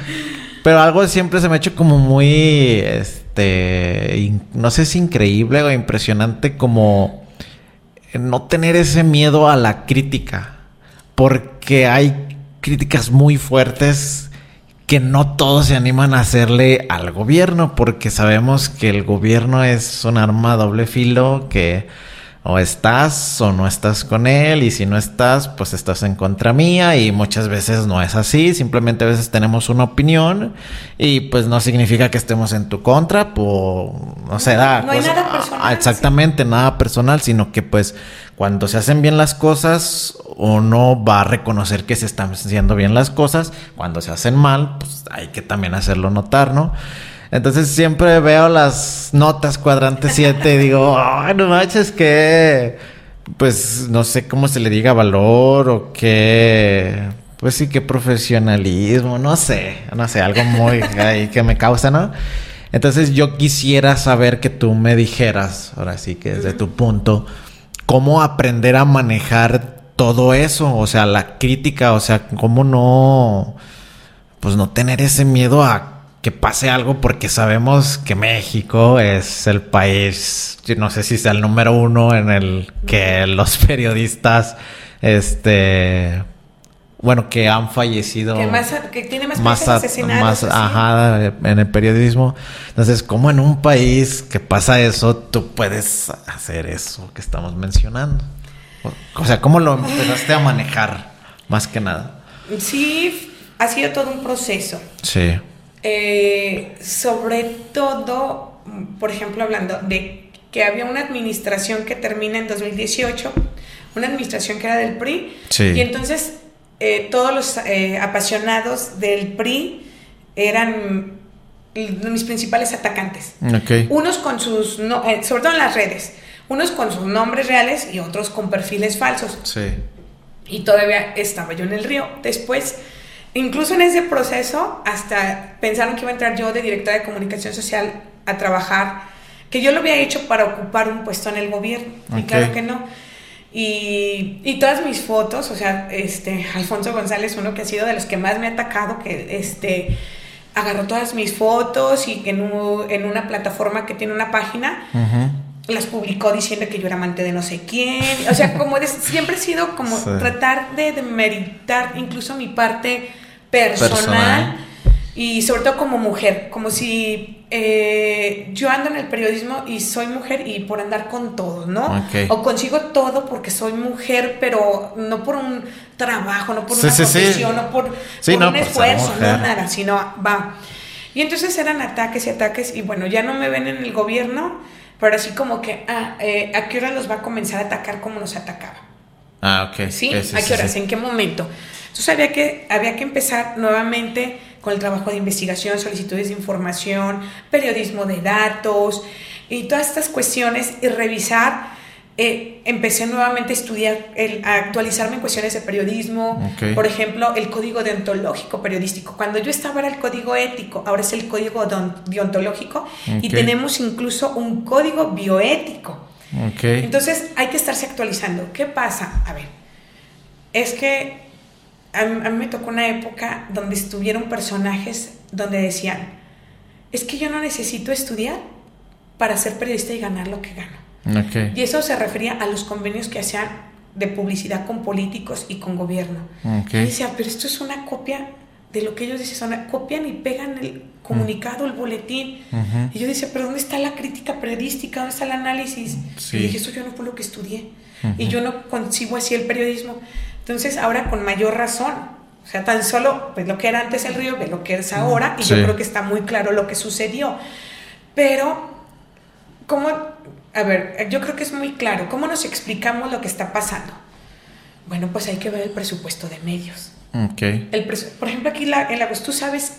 Speaker 1: Pero algo siempre se me ha hecho como muy, este, no sé si increíble o impresionante como no tener ese miedo a la crítica. Porque hay críticas muy fuertes que no todos se animan a hacerle al gobierno, porque sabemos que el gobierno es un arma doble filo que o estás o no estás con él y si no estás, pues estás en contra mía y muchas veces no es así, simplemente a veces tenemos una opinión y pues no significa que estemos en tu contra, pues no sé,
Speaker 2: no, hay nada personal.
Speaker 1: Exactamente, nada personal, sino que pues cuando se hacen bien las cosas, uno va a reconocer que se están haciendo bien las cosas. Cuando se hacen mal, pues hay que también hacerlo notar, ¿no? Entonces siempre veo las notas cuadrante 7 y digo, ay, no manches, que. Pues no sé cómo se le diga valor o qué. Pues sí, qué profesionalismo, no sé, no sé, algo muy ahí que me causa, ¿no? Entonces yo quisiera saber que tú me dijeras, ahora sí que desde tu punto, cómo aprender a manejar todo eso, o sea, la crítica, o sea, cómo no, pues no tener ese miedo a que pase algo porque sabemos que México es el país, no sé si sea el número uno en el que los periodistas, este, bueno, que han fallecido.
Speaker 2: Que, más, que tiene más, más asesinados.
Speaker 1: Más, ajá, en el periodismo. Entonces, ¿cómo en un país que pasa eso, tú puedes hacer eso que estamos mencionando? O sea, ¿cómo lo empezaste a manejar? Más que nada.
Speaker 2: Sí, ha sido todo un proceso.
Speaker 1: Sí.
Speaker 2: Eh, sobre todo, por ejemplo, hablando de que había una administración que termina en 2018, una administración que era del PRI,
Speaker 1: sí.
Speaker 2: y entonces eh, todos los eh, apasionados del PRI eran mis principales atacantes. Unos con sus, sobre todo en las redes, unos con sus nombres reales y otros con perfiles falsos.
Speaker 1: Sí.
Speaker 2: Y todavía estaba yo en el río. Después, incluso en ese proceso, hasta pensaron que iba a entrar yo de directora de comunicación social a trabajar, que yo lo había hecho para ocupar un puesto en el gobierno. Y claro que no. Y, y, todas mis fotos, o sea, este, Alfonso González, uno que ha sido de los que más me ha atacado, que este, agarró todas mis fotos y en, en una plataforma que tiene una página, las publicó diciendo que yo era amante de no sé quién. O sea, como siempre he sido como tratar de demeritar incluso mi parte personal y sobre todo como mujer, como si eh, yo ando en el periodismo y soy mujer y por andar con todo, ¿no? O consigo todo porque soy mujer, pero no por un trabajo, no por una profesión, no por, un esfuerzo, no nada, sino va. Y entonces eran ataques y ataques y bueno, ya no me ven en el gobierno, pero así como que, ah, eh, ¿a qué hora los va a comenzar a atacar como nos atacaba?
Speaker 1: Ah, ok.
Speaker 2: ¿Sí? ¿A qué horas? ¿En qué momento? Entonces había que, había que empezar nuevamente con el trabajo de investigación, solicitudes de información, periodismo de datos y todas estas cuestiones y revisar. Eh, empecé nuevamente a estudiar, el, a actualizarme en cuestiones de periodismo, por ejemplo, el código deontológico periodístico. Cuando yo estaba era el código ético, ahora es el código deontológico y tenemos incluso un código bioético. Entonces hay que estarse actualizando. ¿Qué pasa? A ver, es que a mí, me tocó una época donde estuvieron personajes donde decían, es que yo no necesito estudiar para ser periodista y ganar lo que gano. Y eso se refería a los convenios que hacían de publicidad con políticos y con gobierno. Y decía, pero esto es una copia de lo que ellos dicen, copian y pegan el comunicado, el boletín. Y yo decía, pero ¿dónde está la crítica periodística? ¿Dónde está el análisis? Y dije, eso yo no fue lo que estudié. Y yo no consigo así el periodismo. Entonces, ahora con mayor razón. O sea, tan solo pues, lo que era antes el río, ve lo que es ahora, y yo creo que está muy claro lo que sucedió. Pero, ¿cómo? A ver, yo creo que es muy claro. ¿Cómo nos explicamos lo que está pasando? Bueno, pues hay que ver el presupuesto de medios.
Speaker 1: Okay.
Speaker 2: El por ejemplo, aquí la, en la ¿tú sabes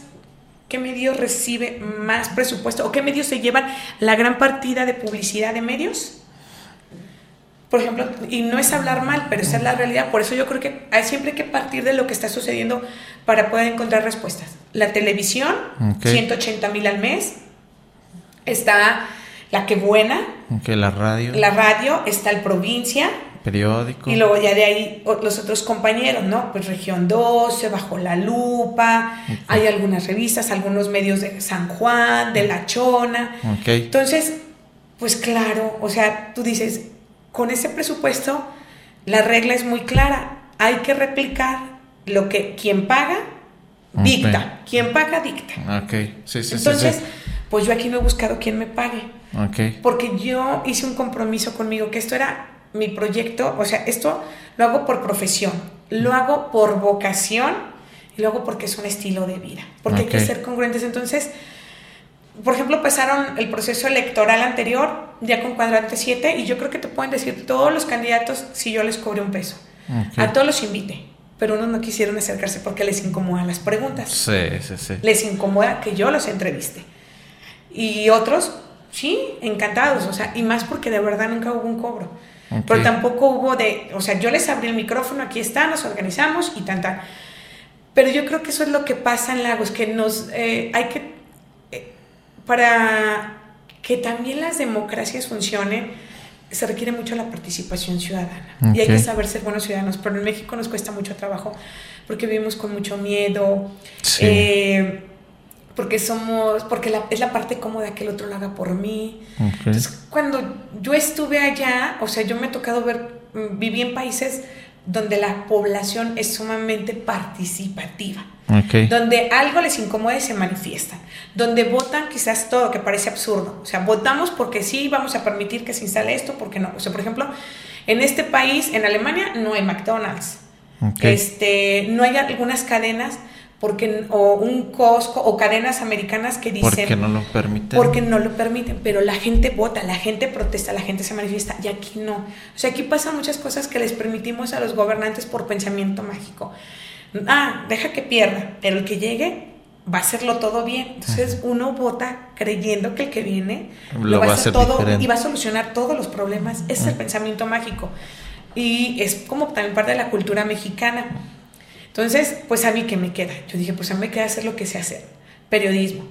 Speaker 2: qué medio recibe más presupuesto o qué medios se llevan la gran partida de publicidad de medios? Por ejemplo, y no es hablar mal, pero esa es la realidad. Por eso yo creo que hay, siempre hay que partir de lo que está sucediendo para poder encontrar respuestas. La televisión, 180 mil al mes. Está la que buena.
Speaker 1: la radio.
Speaker 2: La radio, está el provincia,
Speaker 1: periódico.
Speaker 2: Y luego ya de ahí los otros compañeros, ¿no? Pues Región 12, Bajo la Lupa, hay algunas revistas, algunos medios de San Juan, de La Chona. Entonces, pues claro, o sea, tú dices, con ese presupuesto, la regla es muy clara, hay que replicar lo que quien paga, dicta. Quien paga, dicta.
Speaker 1: Ok, sí, sí,
Speaker 2: Entonces,
Speaker 1: sí,
Speaker 2: pues yo aquí no he buscado quien me pague.
Speaker 1: Ok.
Speaker 2: Porque yo hice un compromiso conmigo que esto era mi proyecto, o sea, esto lo hago por profesión, lo hago por vocación y lo hago porque es un estilo de vida, porque hay que ser congruentes. Entonces, por ejemplo, pasaron el proceso electoral anterior ya con cuadrante 7 y yo creo que te pueden decir todos los candidatos si yo les cobré un peso. A todos los invité, pero unos no quisieron acercarse porque les incomodan las preguntas.
Speaker 1: Sí, sí, sí.
Speaker 2: Les incomoda que yo los entreviste. Y otros, sí, encantados, o sea, y más porque de verdad nunca hubo un cobro. Pero tampoco hubo de, o sea, yo les abrí el micrófono, aquí está, nos organizamos y tan, Pero yo creo que eso es lo que pasa en Lagos, que nos, eh, hay que, para que también las democracias funcionen, se requiere mucho la participación ciudadana. Y hay que saber ser buenos ciudadanos, pero en México nos cuesta mucho trabajo porque vivimos con mucho miedo. Eh, porque somos, porque la, es la parte cómoda que el otro lo haga por mí. Entonces, cuando yo estuve allá, o sea, yo me he tocado ver, mm, viví en países donde la población es sumamente participativa, donde algo les incomoda y se manifiestan, donde votan quizás todo, que parece absurdo, o sea, votamos porque sí, vamos a permitir que se instale esto, porque no. O sea, por ejemplo, en este país, en Alemania, no hay McDonald's, este, no hay algunas cadenas porque o un Costco o cadenas americanas que dicen
Speaker 1: porque no lo permiten.
Speaker 2: porque no lo permiten pero la gente vota la gente protesta la gente se manifiesta y aquí no. O sea aquí pasan muchas cosas que les permitimos a los gobernantes por pensamiento mágico. Ah deja que pierda pero el que llegue va a hacerlo todo bien. Entonces uno vota creyendo que el que viene lo, va a hacer todo y va a solucionar todos los problemas. Es el pensamiento mágico. Y es como también parte de la cultura mexicana entonces, pues a mí que me queda. Yo dije, pues a mí me queda hacer lo que sé hacer, periodismo.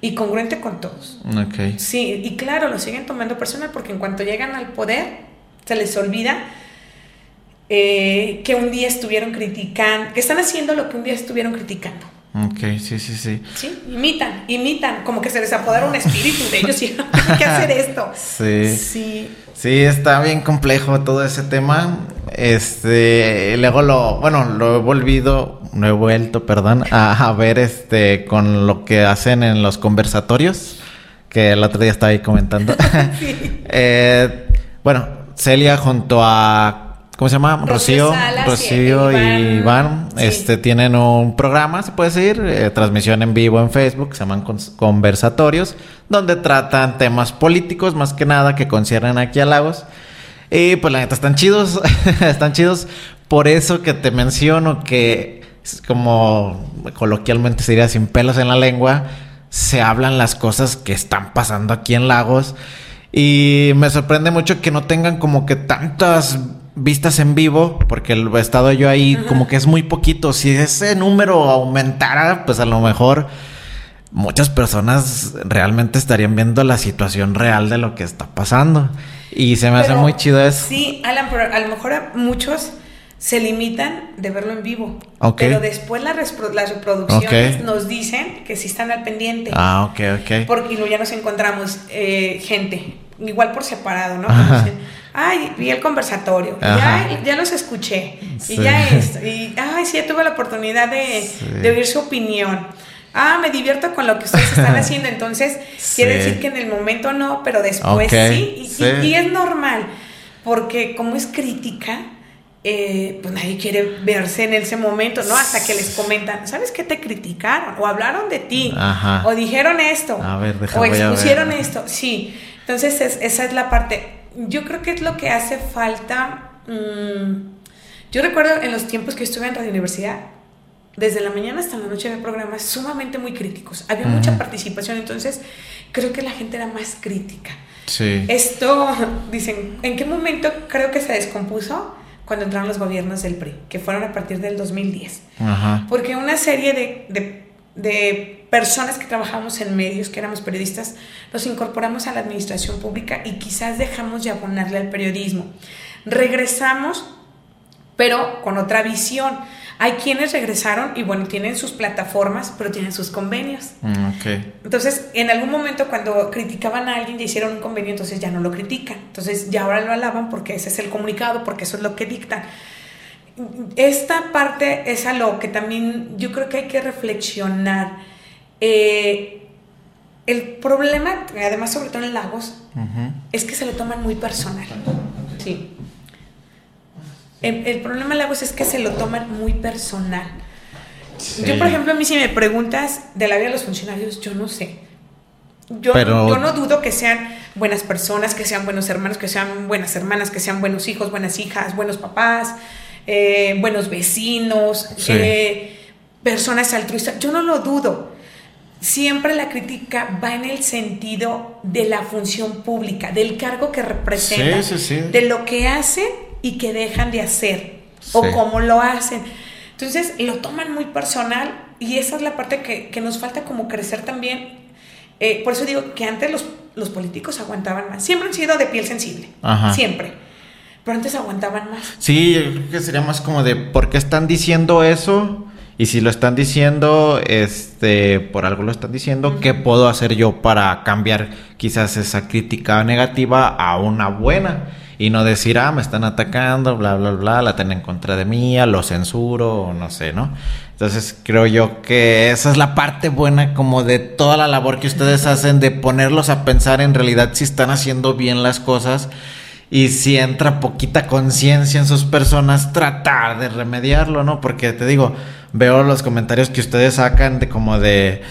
Speaker 2: Y congruente con todos.
Speaker 1: Okay.
Speaker 2: Sí, y claro, lo siguen tomando personal porque en cuanto llegan al poder, se les olvida eh, que un día estuvieron criticando, que están haciendo lo que un día estuvieron criticando.
Speaker 1: Ok, sí, sí, sí.
Speaker 2: Sí, imitan, imitan, como que se les apodera un espíritu de ellos y tienen que hacer esto.
Speaker 1: Sí.
Speaker 2: Sí.
Speaker 1: Sí, está bien complejo todo ese tema. Este, luego lo, bueno, lo he volvido, no he vuelto, perdón, a, ver este con lo que hacen en los conversatorios, que el otro día estaba ahí comentando. Eh, bueno, Celia junto a ¿Cómo se llama? Rocío, Rocío, y Iván, este tienen un programa, se puede decir, eh, transmisión en vivo en Facebook, se llaman conversatorios, donde tratan temas políticos más que nada que conciernen aquí a Lagos. Y pues la neta están chidos, están chidos. Por eso que te menciono que como coloquialmente se diría sin pelos en la lengua, se hablan las cosas que están pasando aquí en Lagos. Y me sorprende mucho que no tengan como que tantas vistas en vivo, porque el estado yo ahí como que es muy poquito. Si ese número aumentara, pues a lo mejor muchas personas realmente estarían viendo la situación real de lo que está pasando. Y se me hace muy chido eso.
Speaker 2: Sí, Alan, pero a lo mejor muchos se limitan de verlo en vivo. Pero después las, las reproducciones nos dicen que sí están al pendiente.
Speaker 1: Ah, ok, ok.
Speaker 2: Porque ya nos encontramos eh, gente, igual por separado, ¿no? ay, vi el conversatorio, ya, ya, los escuché, y ya esto, y ay, sí, tuve la oportunidad de, de oír su opinión ah, me divierto con lo que ustedes están haciendo. Entonces, quiere decir que en el momento no, pero después sí. Y, es normal, porque como es crítica, eh, pues nadie quiere verse en ese momento, ¿no? Hasta que les comentan, ¿sabes qué te criticaron? O hablaron de ti, o dijeron esto, o expusieron esto. Sí, entonces esa es la parte. Yo creo que es lo que hace falta. Mm, yo recuerdo en los tiempos que estuve en Radio Universidad, desde la mañana hasta la noche había programas sumamente muy críticos. Había mucha participación, entonces creo que la gente era más crítica.
Speaker 1: Sí.
Speaker 2: De dicen, ¿en qué momento creo que se descompuso? Cuando entraron los gobiernos del PRI, que fueron a partir del 2010. Ajá. Porque una serie de, de, de personas que trabajamos en medios, que éramos periodistas, nos incorporamos a la administración pública y quizás dejamos de abonarle al periodismo. Regresamos, pero con otra visión hay quienes regresaron y bueno, tienen sus plataformas, pero tienen sus convenios.
Speaker 1: Mm,
Speaker 2: entonces, en algún momento cuando criticaban a alguien y hicieron un convenio, entonces ya no lo critican. Entonces ya ahora lo alaban porque ese es el comunicado, porque eso es lo que dictan. Esta parte es a lo que también yo creo que hay que reflexionar. Eh, el problema, además sobre todo en Lagos, es que se lo toman muy personal. Sí. El, problema de Lagos es que se lo toman muy personal. Yo, por ejemplo, a mí si me preguntas de la vida de los funcionarios, yo no sé. Yo, yo no dudo que sean buenas personas, que sean buenos hermanos, que sean buenas hermanas, que sean buenos hijos, buenas hijas, buenos papás, eh, buenos vecinos, eh, personas altruistas. Yo no lo dudo. Siempre la crítica va en el sentido de la función pública, del cargo que representa, de lo que hace y que dejan de hacer o cómo lo hacen. Entonces lo toman muy personal y esa es la parte que, nos falta como crecer también. Eh, por eso digo que antes los, los, políticos aguantaban más. Siempre han sido de piel sensible. Siempre. Pero antes aguantaban más.
Speaker 1: Sí, yo creo que sería más como de por qué están diciendo eso. Y si lo están diciendo, este, por algo lo están diciendo, ¿qué puedo hacer yo para cambiar quizás esa crítica negativa a una buena? Y no decir, ah, me están atacando, bla, bla, bla, la tienen en contra de mí, lo censuro, no sé, ¿no? Entonces creo yo que esa es la parte buena como de toda la labor que ustedes hacen de ponerlos a pensar en realidad si están haciendo bien las cosas y si entra poquita conciencia en sus personas, tratar de remediarlo, ¿no? Porque te digo, veo los comentarios que ustedes sacan de como de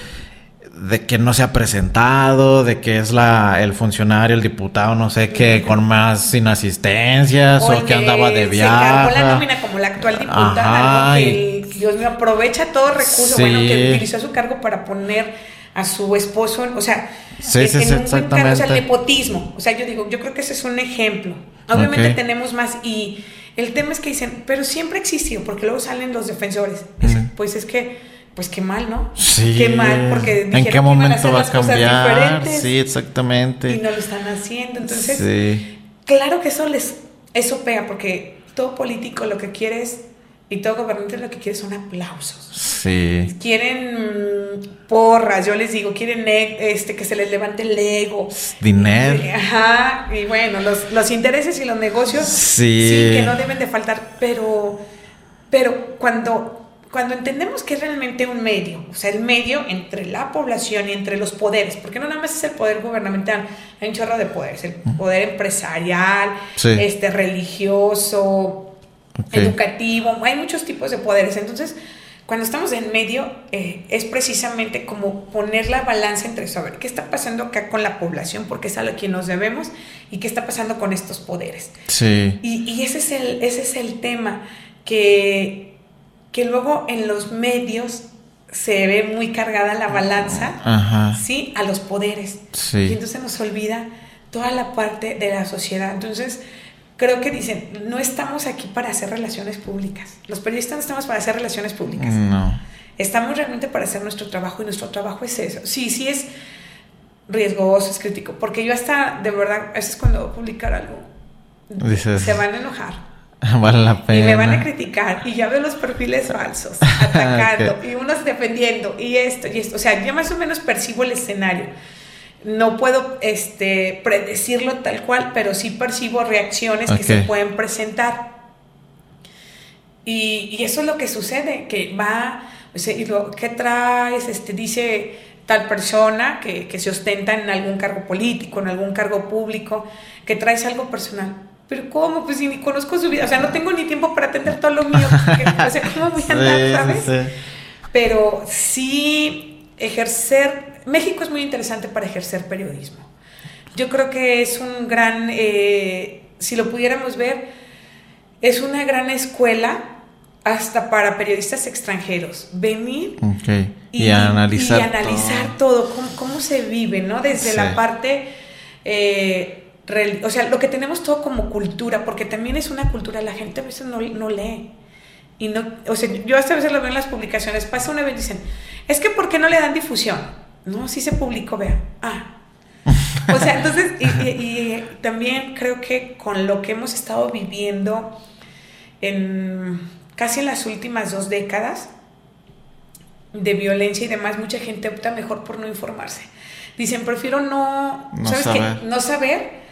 Speaker 1: de que no se ha presentado, de que es la el funcionario, el diputado, no sé qué, con más inasistencias o, que andaba de viaje.
Speaker 2: Se la nómina como la actual diputada, que Dios mío aprovecha todo recurso bueno que utilizó su cargo para poner a su esposo, o sea,
Speaker 1: sí, sí, en un exactamente.
Speaker 2: o sea, el nepotismo. O sea, yo digo, yo creo que ese es un ejemplo. Obviamente tenemos más y el tema es que dicen, pero siempre existió, porque luego salen los defensores. Pues es que pues qué mal, ¿no?
Speaker 1: Sí.
Speaker 2: Qué mal, porque
Speaker 1: ¿En qué momento va a cambiar? Sí, exactamente.
Speaker 2: Y no lo están haciendo. Entonces, sí. claro que eso les eso pega, porque todo político lo que quiere es, y todo gobernante lo que quiere son aplausos.
Speaker 1: Sí.
Speaker 2: Quieren mm, porras, yo les digo, quieren e, este que se les levante el ego.
Speaker 1: Dinero.
Speaker 2: Ajá, y bueno, los, los intereses y los negocios sí. sí que no deben de faltar, pero pero cuando cuando entendemos que es realmente un medio, o sea, el medio entre la población y entre los poderes, porque no nada más es el poder gubernamental, hay un chorro de poderes, el poder empresarial, este religioso, educativo, hay muchos tipos de poderes. Entonces, cuando estamos en medio, eh, es precisamente como poner la balanza entre saber qué está pasando acá con la población, porque es a lo que nos debemos, y qué está pasando con estos poderes.
Speaker 1: Sí.
Speaker 2: Y, y ese, es el, ese es el tema que que luego en los medios se ve muy cargada la balanza, ¿sí? A los poderes. Y entonces nos olvida toda la parte de la sociedad. Entonces, creo que dicen, no estamos aquí para hacer relaciones públicas. Los periodistas no estamos para hacer relaciones públicas.
Speaker 1: No.
Speaker 2: Estamos realmente para hacer nuestro trabajo y nuestro trabajo es eso. Sí, sí es riesgoso, es crítico, porque yo hasta, de verdad, a veces cuando voy a publicar algo, se van a enojar.
Speaker 1: Vale la pena.
Speaker 2: Y me van a criticar. Y ya veo los perfiles falsos, atacando, y unos defendiendo, y esto, y esto. O sea, yo más o menos percibo el escenario. No puedo este, predecirlo tal cual, pero sí percibo reacciones que se pueden presentar. Y, y, eso es lo que sucede, que va, o sea, y lo que traes, este, dice tal persona que, que se ostenta en algún cargo político, en algún cargo público, que traes algo personal. Pero ¿cómo? Pues si ni conozco su vida, o sea, no tengo ni tiempo para atender todo lo mío. o sea, ¿cómo voy a andar, sabes? Pero sí ejercer, México es muy interesante para ejercer periodismo. Yo creo que es un gran, eh, si lo pudiéramos ver, es una gran escuela hasta para periodistas extranjeros. Venir
Speaker 1: y, analizar,
Speaker 2: y analizar todo, cómo, se vive, ¿no? Desde la parte, eh, o sea, lo que tenemos todo como cultura, porque también es una cultura, la gente a veces no, no lee. Y no, o sea, yo hasta a veces lo veo en las publicaciones, pasa una vez y dicen, es que ¿por qué no le dan difusión? No, sí se publicó, vea. Ah. O sea, entonces, y también creo que con lo que hemos estado viviendo en casi en las últimas dos décadas de violencia y demás, mucha gente opta mejor por no informarse. Dicen, prefiero no, ¿sabes saber. Qué? No saber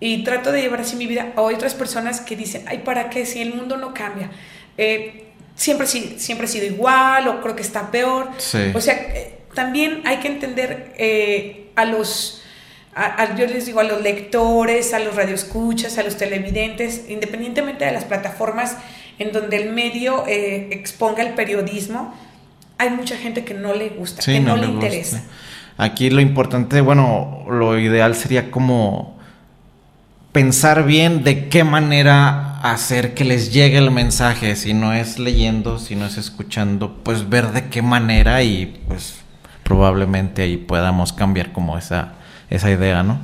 Speaker 2: y trato de llevar así mi vida a otras personas que dicen, ay, ¿para qué? Si el mundo no cambia. Eh, siempre, siempre ha sido igual o creo que está peor. O sea, eh, también hay que entender eh, a los... yo les digo a los lectores, a los radioescuchas, a los televidentes, independientemente de las plataformas en donde el medio exponga el periodismo, hay mucha gente que no le gusta, que no, le, interesa.
Speaker 1: Aquí lo importante, bueno, lo ideal sería como pensar bien de qué manera hacer que les llegue el mensaje, si no es leyendo, si no es escuchando, pues ver de qué manera y pues probablemente ahí podamos cambiar como esa, esa idea, ¿no?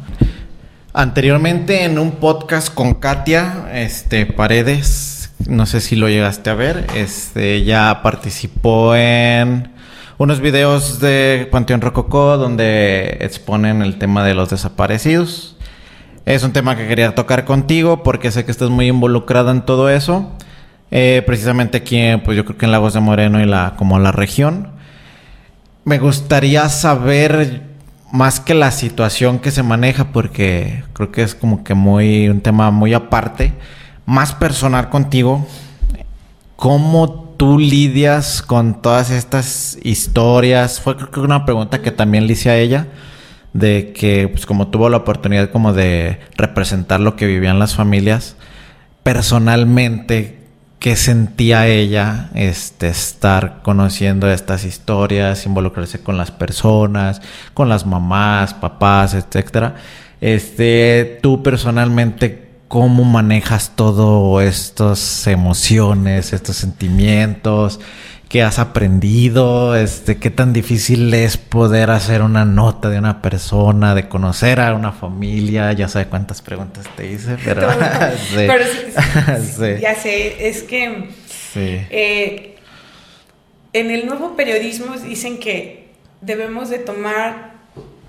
Speaker 1: Anteriormente en un podcast con Katia este, Paredes, no sé si lo llegaste a ver. Este, ya participó en unos videos de Panteón Rococó donde exponen el tema de los desaparecidos. Es un tema que quería tocar contigo porque sé que estás muy involucrada en todo eso. Eh, precisamente aquí, pues yo creo que en Lagos de Moreno y la, como la región. Me gustaría saber más que la situación que se maneja porque creo que es como que muy un tema muy aparte más personal contigo, ¿cómo tú lidias con todas estas historias? Fue una pregunta que también le hice a ella, de que pues como tuvo la oportunidad como de representar lo que vivían las familias, personalmente, ¿qué sentía ella este, estar conociendo estas historias, involucrarse con las personas, con las mamás, papás, etcétera? Este, tú personalmente, cómo manejas todo estas emociones, estos sentimientos, qué has aprendido, este, qué tan difícil es poder hacer una nota de una persona, de conocer a una familia, ya sé cuántas preguntas te hice, pero,
Speaker 2: ya sé, es que eh, en el nuevo periodismo dicen que debemos de tomar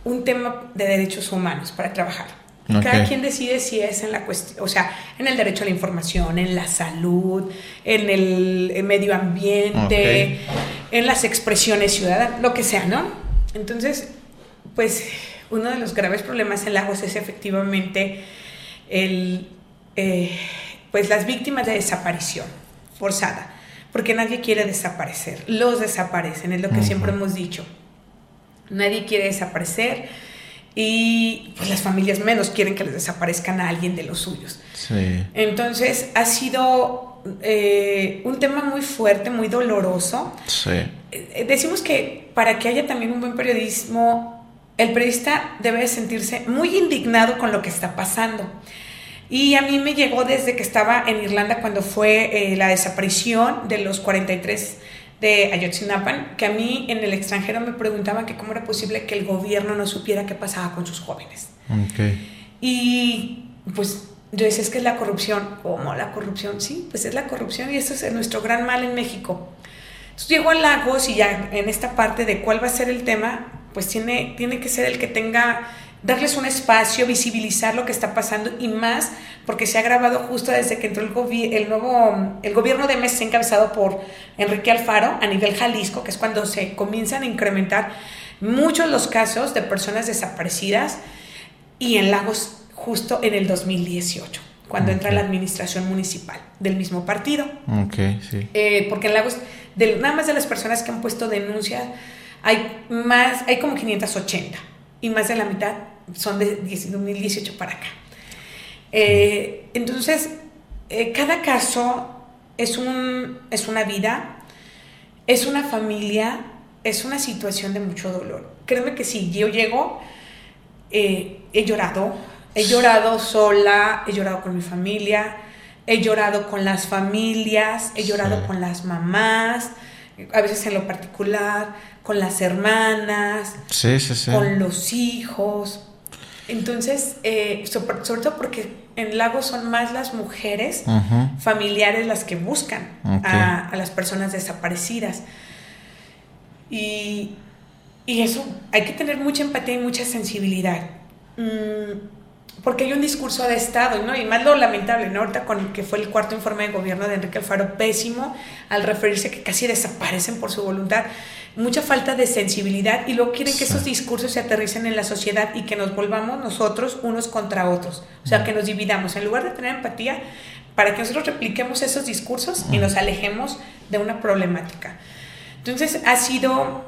Speaker 2: un tema de derechos humanos para trabajar. Cada quien decide si es en la cuestión, o sea, en el derecho a la información, en la salud, en el, medio ambiente, en las expresiones ciudadanas, lo que sea, ¿no? Entonces, pues uno de los graves problemas en Lagos es efectivamente el, eh, pues las víctimas de desaparición forzada, porque nadie quiere desaparecer, los desaparecen, es lo que siempre hemos dicho. Nadie quiere desaparecer y pues, las familias menos quieren que les desaparezcan a alguien de los suyos. Entonces ha sido eh, un tema muy fuerte, muy doloroso. Eh, decimos que para que haya también un buen periodismo, el periodista debe sentirse muy indignado con lo que está pasando. Y a mí me llegó desde que estaba en Irlanda cuando fue eh, la desaparición de los 43 de Ayotzinapan, que a mí en el extranjero me preguntaban que cómo era posible que el gobierno no supiera qué pasaba con sus jóvenes. Y pues yo decía, es que es la corrupción. ¿Cómo la corrupción? Sí, pues es la corrupción y eso es nuestro gran mal en México. Entonces llego a Lagos y ya en esta parte de cuál va a ser el tema, pues tiene, tiene que ser el que tenga darles un espacio, visibilizar lo que está pasando y más porque se ha grabado justo desde que entró el, el nuevo el gobierno de México encabezado por Enrique Alfaro a nivel Jalisco, que es cuando se comienzan a incrementar muchos los casos de personas desaparecidas y en Lagos justo en el 2018 cuando entra la administración municipal del mismo partido.
Speaker 1: Ok, sí.
Speaker 2: Eh, porque en Lagos, de, nada más de las personas que han puesto denuncia, hay más, hay como 580 y más de la mitad son de 2018 para acá. Eh, entonces, eh, cada caso es, un, es una vida, es una familia, es una situación de mucho dolor. Créeme que si yo llego, eh, he llorado, he llorado sola, he llorado con mi familia, he llorado con las familias, he llorado con las mamás, a veces en lo particular, con las hermanas, con los hijos. Entonces, eh, sobre, todo porque en Lagos son más las mujeres familiares las que buscan a, las personas desaparecidas. Y, eso, hay que tener mucha empatía y mucha sensibilidad. Mm, porque hay un discurso de Estado, ¿no? Y más lo lamentable, ¿no? Ahorita con que fue el cuarto informe de gobierno de Enrique Alfaro, pésimo, al referirse a que casi desaparecen por su voluntad, mucha falta de sensibilidad y luego quieren que esos discursos se aterricen en la sociedad y que nos volvamos nosotros unos contra otros, o sea, que nos dividamos, en lugar de tener empatía, para que nosotros repliquemos esos discursos y nos alejemos de una problemática. Entonces, ha sido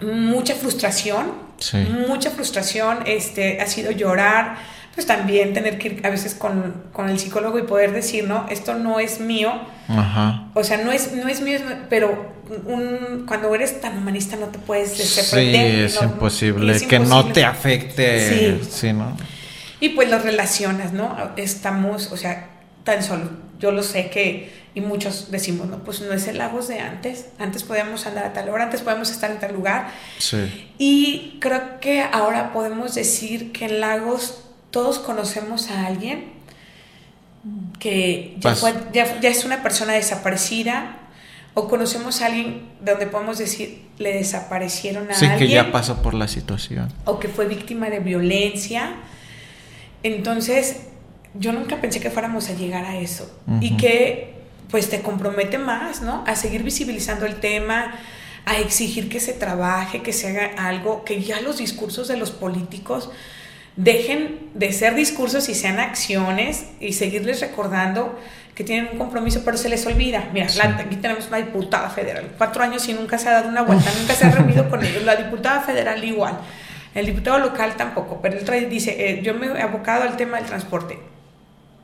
Speaker 2: mucha frustración, mucha frustración, este, ha sido llorar, pues también tener que ir a veces con, con, el psicólogo y poder decir, no, esto no es mío. Ajá. O sea, no es, no es mío, pero un, cuando eres tan humanista no te puedes
Speaker 1: desprender. Sí, es, imposible, que no te afecte. Sí. ¿no?
Speaker 2: Y pues lo relacionas, ¿no? Estamos, o sea, tan solo, yo lo sé que, y muchos decimos, no, pues no es el Lagos de antes, antes podíamos andar a tal hora, antes podíamos estar en tal lugar. Sí. Y creo que ahora podemos decir que en Lagos todos conocemos a alguien que ya, ya, es una persona desaparecida o conocemos a alguien donde podemos decir le desaparecieron a alguien.
Speaker 1: Sí, que ya pasó por la situación.
Speaker 2: O que fue víctima de violencia. Entonces, yo nunca pensé que fuéramos a llegar a eso. Y que pues te compromete más, ¿no? A seguir visibilizando el tema, a exigir que se trabaje, que se haga algo, que ya los discursos de los políticos dejen de ser discursos y sean acciones y seguirles recordando que tienen un compromiso, pero se les olvida. Mira, aquí tenemos una diputada federal, cuatro años y nunca se ha dado una vuelta, nunca se ha reunido con ellos. La diputada federal igual, el diputado local tampoco, pero él dice, eh, yo me he abocado al tema del transporte,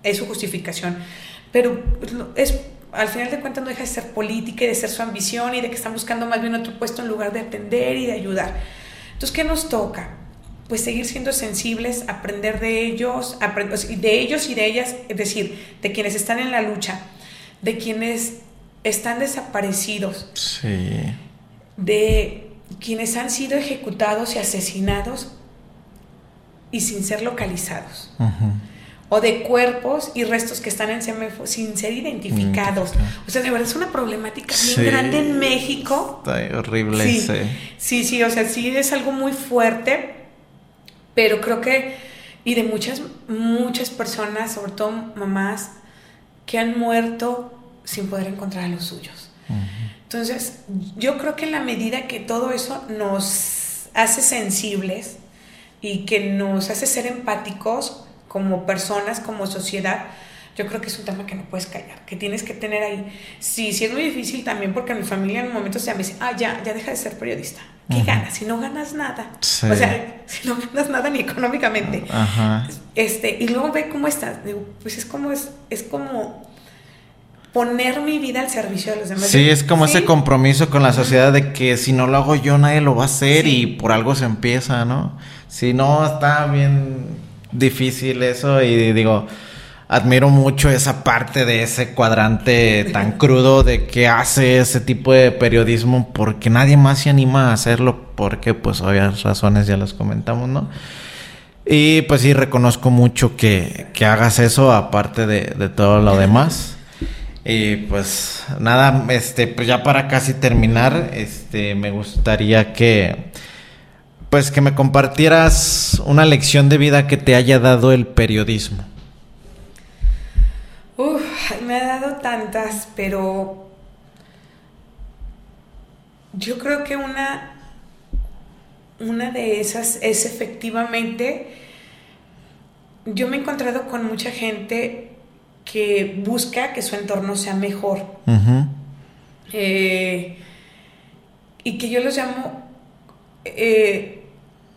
Speaker 2: es su justificación, pero es al final de cuentas no deja de ser política y de ser su ambición y de que están buscando más bien otro puesto en lugar de atender y de ayudar. Entonces, ¿qué nos toca? Pues seguir siendo sensibles, aprender de ellos, de ellos y de ellas, es decir, de quienes están en la lucha, de quienes están desaparecidos, de quienes han sido ejecutados y asesinados y sin ser localizados. O de cuerpos y restos que están en CEMEFO sin ser identificados. O sea, de verdad es una problemática bien grande en México.
Speaker 1: Está horrible.
Speaker 2: Sí, sí, sí, o sea, sí es algo muy fuerte pero creo que, y de muchas, muchas personas, sobre todo mamás, que han muerto sin poder encontrar a los suyos. Entonces, yo creo que en la medida que todo eso nos hace sensibles y que nos hace ser empáticos como personas, como sociedad, yo creo que es un tema que no puedes callar, que tienes que tener ahí. Sí, sí es muy difícil también porque mi familia en un momento se me dice, ah, ya, ya deja de ser periodista. ¿Qué ganas? Si no ganas nada. O sea, si no ganas nada ni económicamente. Ajá. Este, y luego ve cómo estás. Digo, pues es como, es, es como poner mi vida al servicio de los demás.
Speaker 1: Sí, es como ese compromiso con la sociedad de que si no lo hago yo, nadie lo va a hacer y por algo se empieza, ¿no? Si no, está bien difícil eso y digo admiro mucho esa parte de ese cuadrante tan crudo de que hace ese tipo de periodismo porque nadie más se anima a hacerlo porque pues obvias razones ya las comentamos, ¿no? Y pues sí reconozco mucho que, que hagas eso aparte de, de, todo lo demás. Y pues nada, este, pues ya para casi terminar, este, me gustaría que pues que me compartieras una lección de vida que te haya dado el periodismo.
Speaker 2: Uf, me ha dado tantas, pero yo creo que una, una de esas es efectivamente, yo me he encontrado con mucha gente que busca que su entorno sea mejor. Eh, y que yo los llamo eh,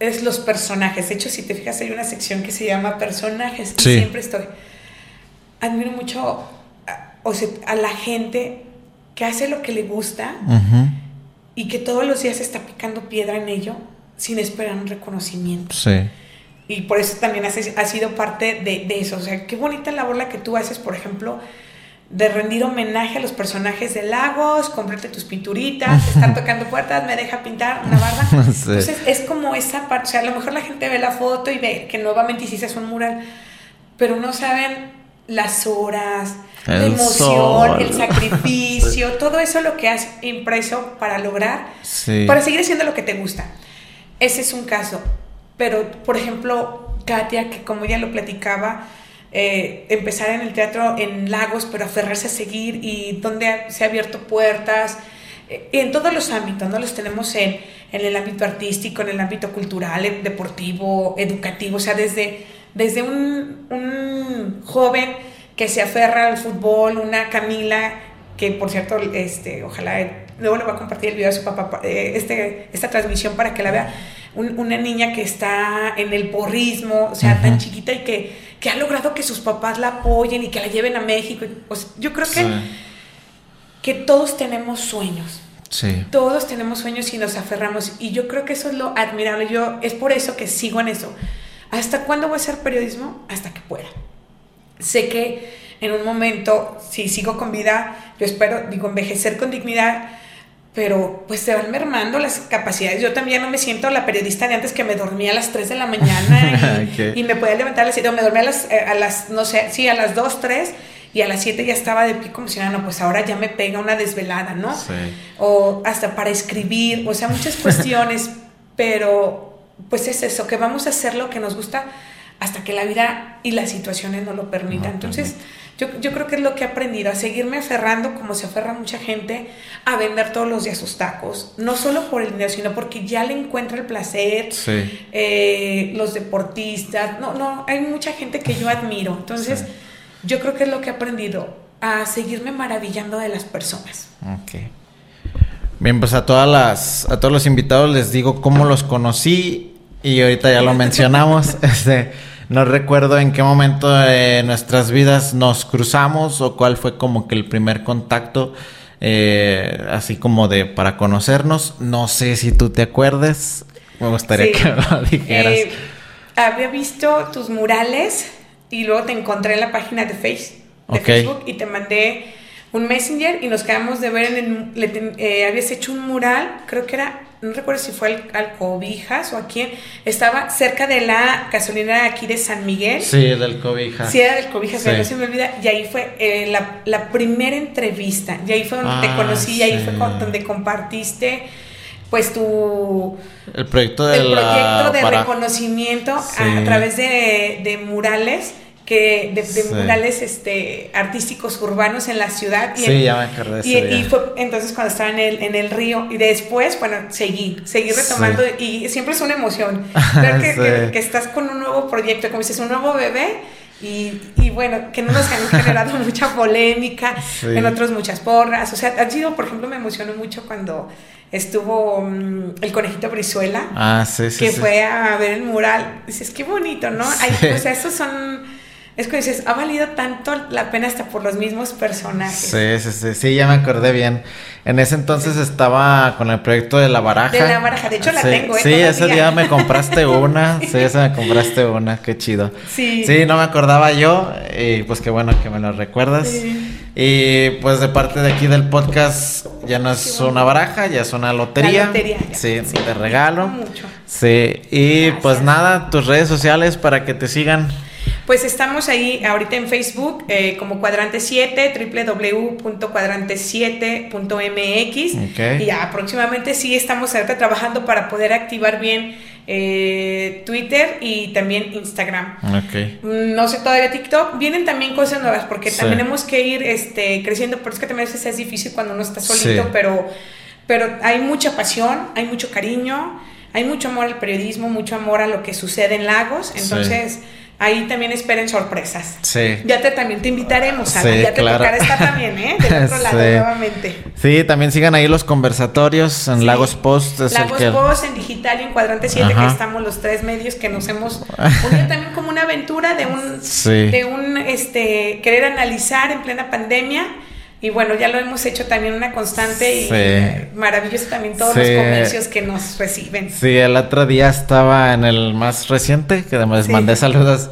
Speaker 2: es los personajes. De hecho, si te fijas, hay una sección que se llama personajes. Y siempre estoy. Admiro mucho o a la gente que hace lo que le gusta y que todos los días está picando piedra en ello sin esperar un reconocimiento.
Speaker 1: Sí.
Speaker 2: Y por eso también ha sido parte de, de, eso. O sea, qué bonita labor la que tú haces, por ejemplo, de rendir homenaje a los personajes de Lagos, comprarte tus pinturitas, estar tocando puertas, me deja pintar una barda. Entonces es como esa parte, o sea, a lo mejor la gente ve la foto y ve que nuevamente hiciste un mural, pero no saben las horas, la emoción, el sacrificio, todo eso lo que has impreso para lograr, para seguir haciendo lo que te gusta. Ese es un caso. Pero, por ejemplo, Katia, que como ya lo platicaba, eh, empezar en el teatro en Lagos, pero aferrarse a seguir y donde se ha abierto puertas, eh, en todos los ámbitos, ¿no? Los tenemos en, en, el ámbito artístico, en el ámbito cultural, deportivo, educativo, o sea, desde, desde un, un joven que se aferra al fútbol, una Camila, que por cierto, este, ojalá luego le voy a compartir el video de su papá, eh, este, esta transmisión para que la vea, una niña que está en el porrismo, o sea, tan chiquita y que que ha logrado que sus papás la apoyen y que la lleven a México. Yo creo que, que todos tenemos sueños.
Speaker 1: Sí.
Speaker 2: Todos tenemos sueños y nos aferramos. Y yo creo que eso es lo admirable. Yo es por eso que sigo en eso. ¿Hasta cuándo voy a hacer periodismo? Hasta que pueda. Sé que en un momento, si sigo con vida, yo espero, digo, envejecer con dignidad, pero pues se van mermando las capacidades. Yo también no me siento la periodista de antes que me dormía a las 3 de la mañana y, me podía levantar a las 7, o me dormía a las, eh, a las, no sé, sí, a las 2, 3 y a las 7 ya estaba de pie como si no, pues ahora ya me pega una desvelada, ¿no? Sí. O hasta para escribir, o sea, muchas cuestiones, pero pues es eso, que vamos a hacer lo que nos gusta hasta que la vida y las situaciones no lo permitan. Entonces, yo, yo, creo que es lo que he aprendido, a seguirme aferrando como se aferra mucha gente a vender todos los días sus tacos, no solo por el dinero, sino porque ya le encuentra el placer, eh, los deportistas, no, no, hay mucha gente que yo admiro, entonces yo creo que es lo que he aprendido, a seguirme maravillando de las personas.
Speaker 1: Ok. Bien, pues a todas las, a todos los invitados les digo cómo los conocí y ahorita ya lo mencionamos, este no recuerdo en qué momento de nuestras vidas nos cruzamos o cuál fue como que el primer contacto, eh, así como de para conocernos. No sé si tú te acuerdes. Me gustaría que lo dijeras. Eh,
Speaker 2: había visto tus murales y luego te encontré en la página de, face, de Facebook y te mandé un messenger y nos quedamos de ver en el, eh, habías hecho un mural, creo que era no recuerdo si fue al, Cobijas o a quién, estaba cerca de la gasolinera aquí de San Miguel.
Speaker 1: Sí, del Cobijas.
Speaker 2: Sí, era del Cobijas, no se me olvida. Y ahí fue eh, la, primera entrevista, y ahí fue donde te ah, conocí, y ahí fue donde compartiste pues tu
Speaker 1: el proyecto de,
Speaker 2: el proyecto de reconocimiento a, través de, de murales que de, murales este, artísticos urbanos en la ciudad.
Speaker 1: Y sí, ya me acordé
Speaker 2: y, y, fue entonces cuando estaba en el, en el río y después, bueno, seguí, seguí retomando y siempre es una emoción ver que, que, estás con un nuevo proyecto, como dices, un nuevo bebé. Y, y bueno, que no nos han generado mucha polémica, en otros muchas porras. O sea, ha sido, por ejemplo, me emocionó mucho cuando estuvo mm, el conejito Brizuela,
Speaker 1: ah,
Speaker 2: que fue a ver el mural. Dices, qué bonito, ¿no? Hay, o sea, esos son es que dices, ha valido tanto la pena hasta por los mismos personajes.
Speaker 1: Sí, sí, sí, sí, ya me acordé bien. En ese entonces estaba con el proyecto de la baraja.
Speaker 2: De la baraja, de hecho la tengo. ¿eh?
Speaker 1: Sí, ese día me compraste una, sí, ese me compraste una, qué chido.
Speaker 2: Sí.
Speaker 1: Sí, no me acordaba yo y pues qué bueno que me lo recuerdas. Y pues de parte de aquí del podcast ya no es una baraja, ya es una lotería.
Speaker 2: lotería
Speaker 1: Sí, de regalo. Mucho. Sí, y pues nada, tus redes sociales para que te sigan.
Speaker 2: Pues estamos ahí ahorita en Facebook eh, como Cuadrante 7, www.cuadrante7.mx. Y ya próximamente sí estamos ahorita trabajando para poder activar bien eh, Twitter y también Instagram. No sé todavía TikTok. Vienen también cosas nuevas porque también tenemos que ir este, creciendo, pero es que también a veces es difícil cuando uno está solito, pero, pero hay mucha pasión, hay mucho cariño, hay mucho amor al periodismo, mucho amor a lo que sucede en Lagos. Entonces ahí también esperen sorpresas. Sí. Ya te también te invitaremos, a ya te tocará estar también, ¿eh? Del otro lado nuevamente.
Speaker 1: Sí, también sigan ahí los conversatorios en Lagos Post.
Speaker 2: Lagos Post en digital y en Cuadrante 7, que estamos los tres medios que nos hemos unido también como una aventura de un, de un este querer analizar en plena pandemia y bueno, ya lo hemos hecho también una constante y maravilloso también todos los comercios que nos reciben.
Speaker 1: Sí, el otro día estaba en el más reciente, que les mandé saludos.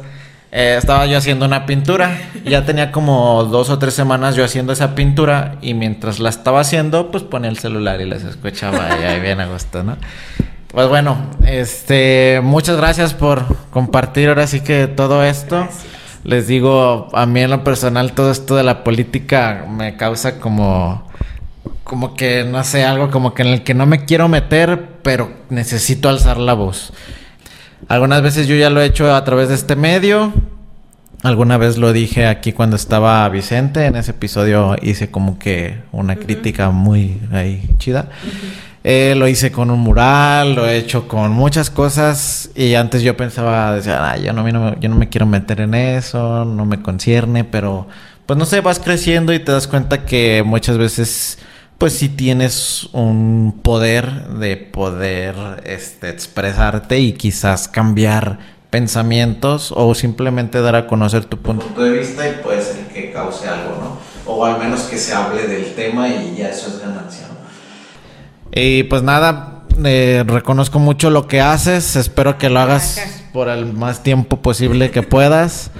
Speaker 1: Eh, estaba yo haciendo una pintura. Ya tenía como dos o tres semanas yo haciendo esa pintura. Y mientras la estaba haciendo, pues ponía el celular y les escuchaba. y ahí bien a gusto, ¿no? Pues bueno, este, muchas gracias por compartir ahora sí que todo esto les digo, a mí en lo personal todo esto de la política me causa como como que no sé, algo como que en el que no me quiero meter, pero necesito alzar la voz. Algunas veces yo ya lo he hecho a través de este medio. Alguna vez lo dije aquí cuando estaba Vicente, en ese episodio hice como que una crítica muy ahí chida. Eh, lo hice con un mural, lo he hecho con muchas cosas y antes yo pensaba, decía, yo, no, yo no me quiero meter en eso, no me concierne, pero pues no sé, vas creciendo y te das cuenta que muchas veces pues sí tienes un poder de poder este, expresarte y quizás cambiar pensamientos o simplemente dar a conocer tu punto de vista y puede ser que cause algo, ¿no? O al menos que se hable del tema y ya eso es ganancia. Y pues nada, eh, reconozco mucho lo que haces. Espero que lo hagas por el más tiempo posible que puedas.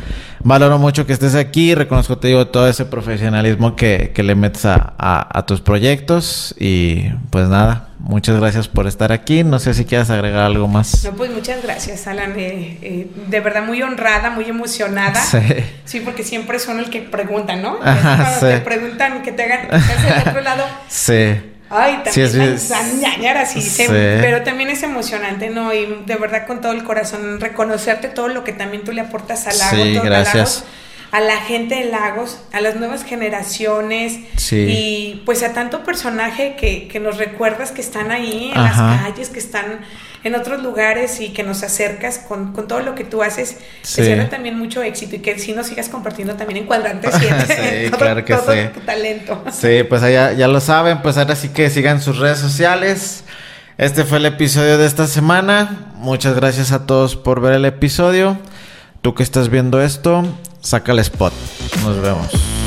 Speaker 1: Valoro mucho que estés aquí. Reconozco, te digo, todo ese profesionalismo que, le metes a, tus proyectos. Y pues nada, muchas gracias por estar aquí. No sé si quieres agregar algo más.
Speaker 2: No, pues muchas gracias, Alan. Eh, eh, de verdad, muy honrada, muy emocionada. Sí. Sí, porque siempre son el que preguntan, ¿no? Cuando te preguntan que te hagan del otro lado.
Speaker 1: Sí.
Speaker 2: Ay, también sí, así, pero también es emocionante, ¿no? Y de verdad con todo el corazón reconocerte todo lo que también tú le aportas al lago, sí, gracias. A, la gente de Lagos, a las nuevas generaciones y pues a tanto personaje que, que nos recuerdas que están ahí en las calles, que están en otros lugares y que nos acercas con, todo lo que tú haces, sí. te también mucho éxito y que si nos sigas compartiendo también en Cuadrante sí, claro que todo tu talento.
Speaker 1: Sí, pues allá ya lo saben, pues ahora sí que sigan sus redes sociales. Este fue el episodio de esta semana. Muchas gracias a todos por ver el episodio. Tú que estás viendo esto, saca el spot. Nos vemos.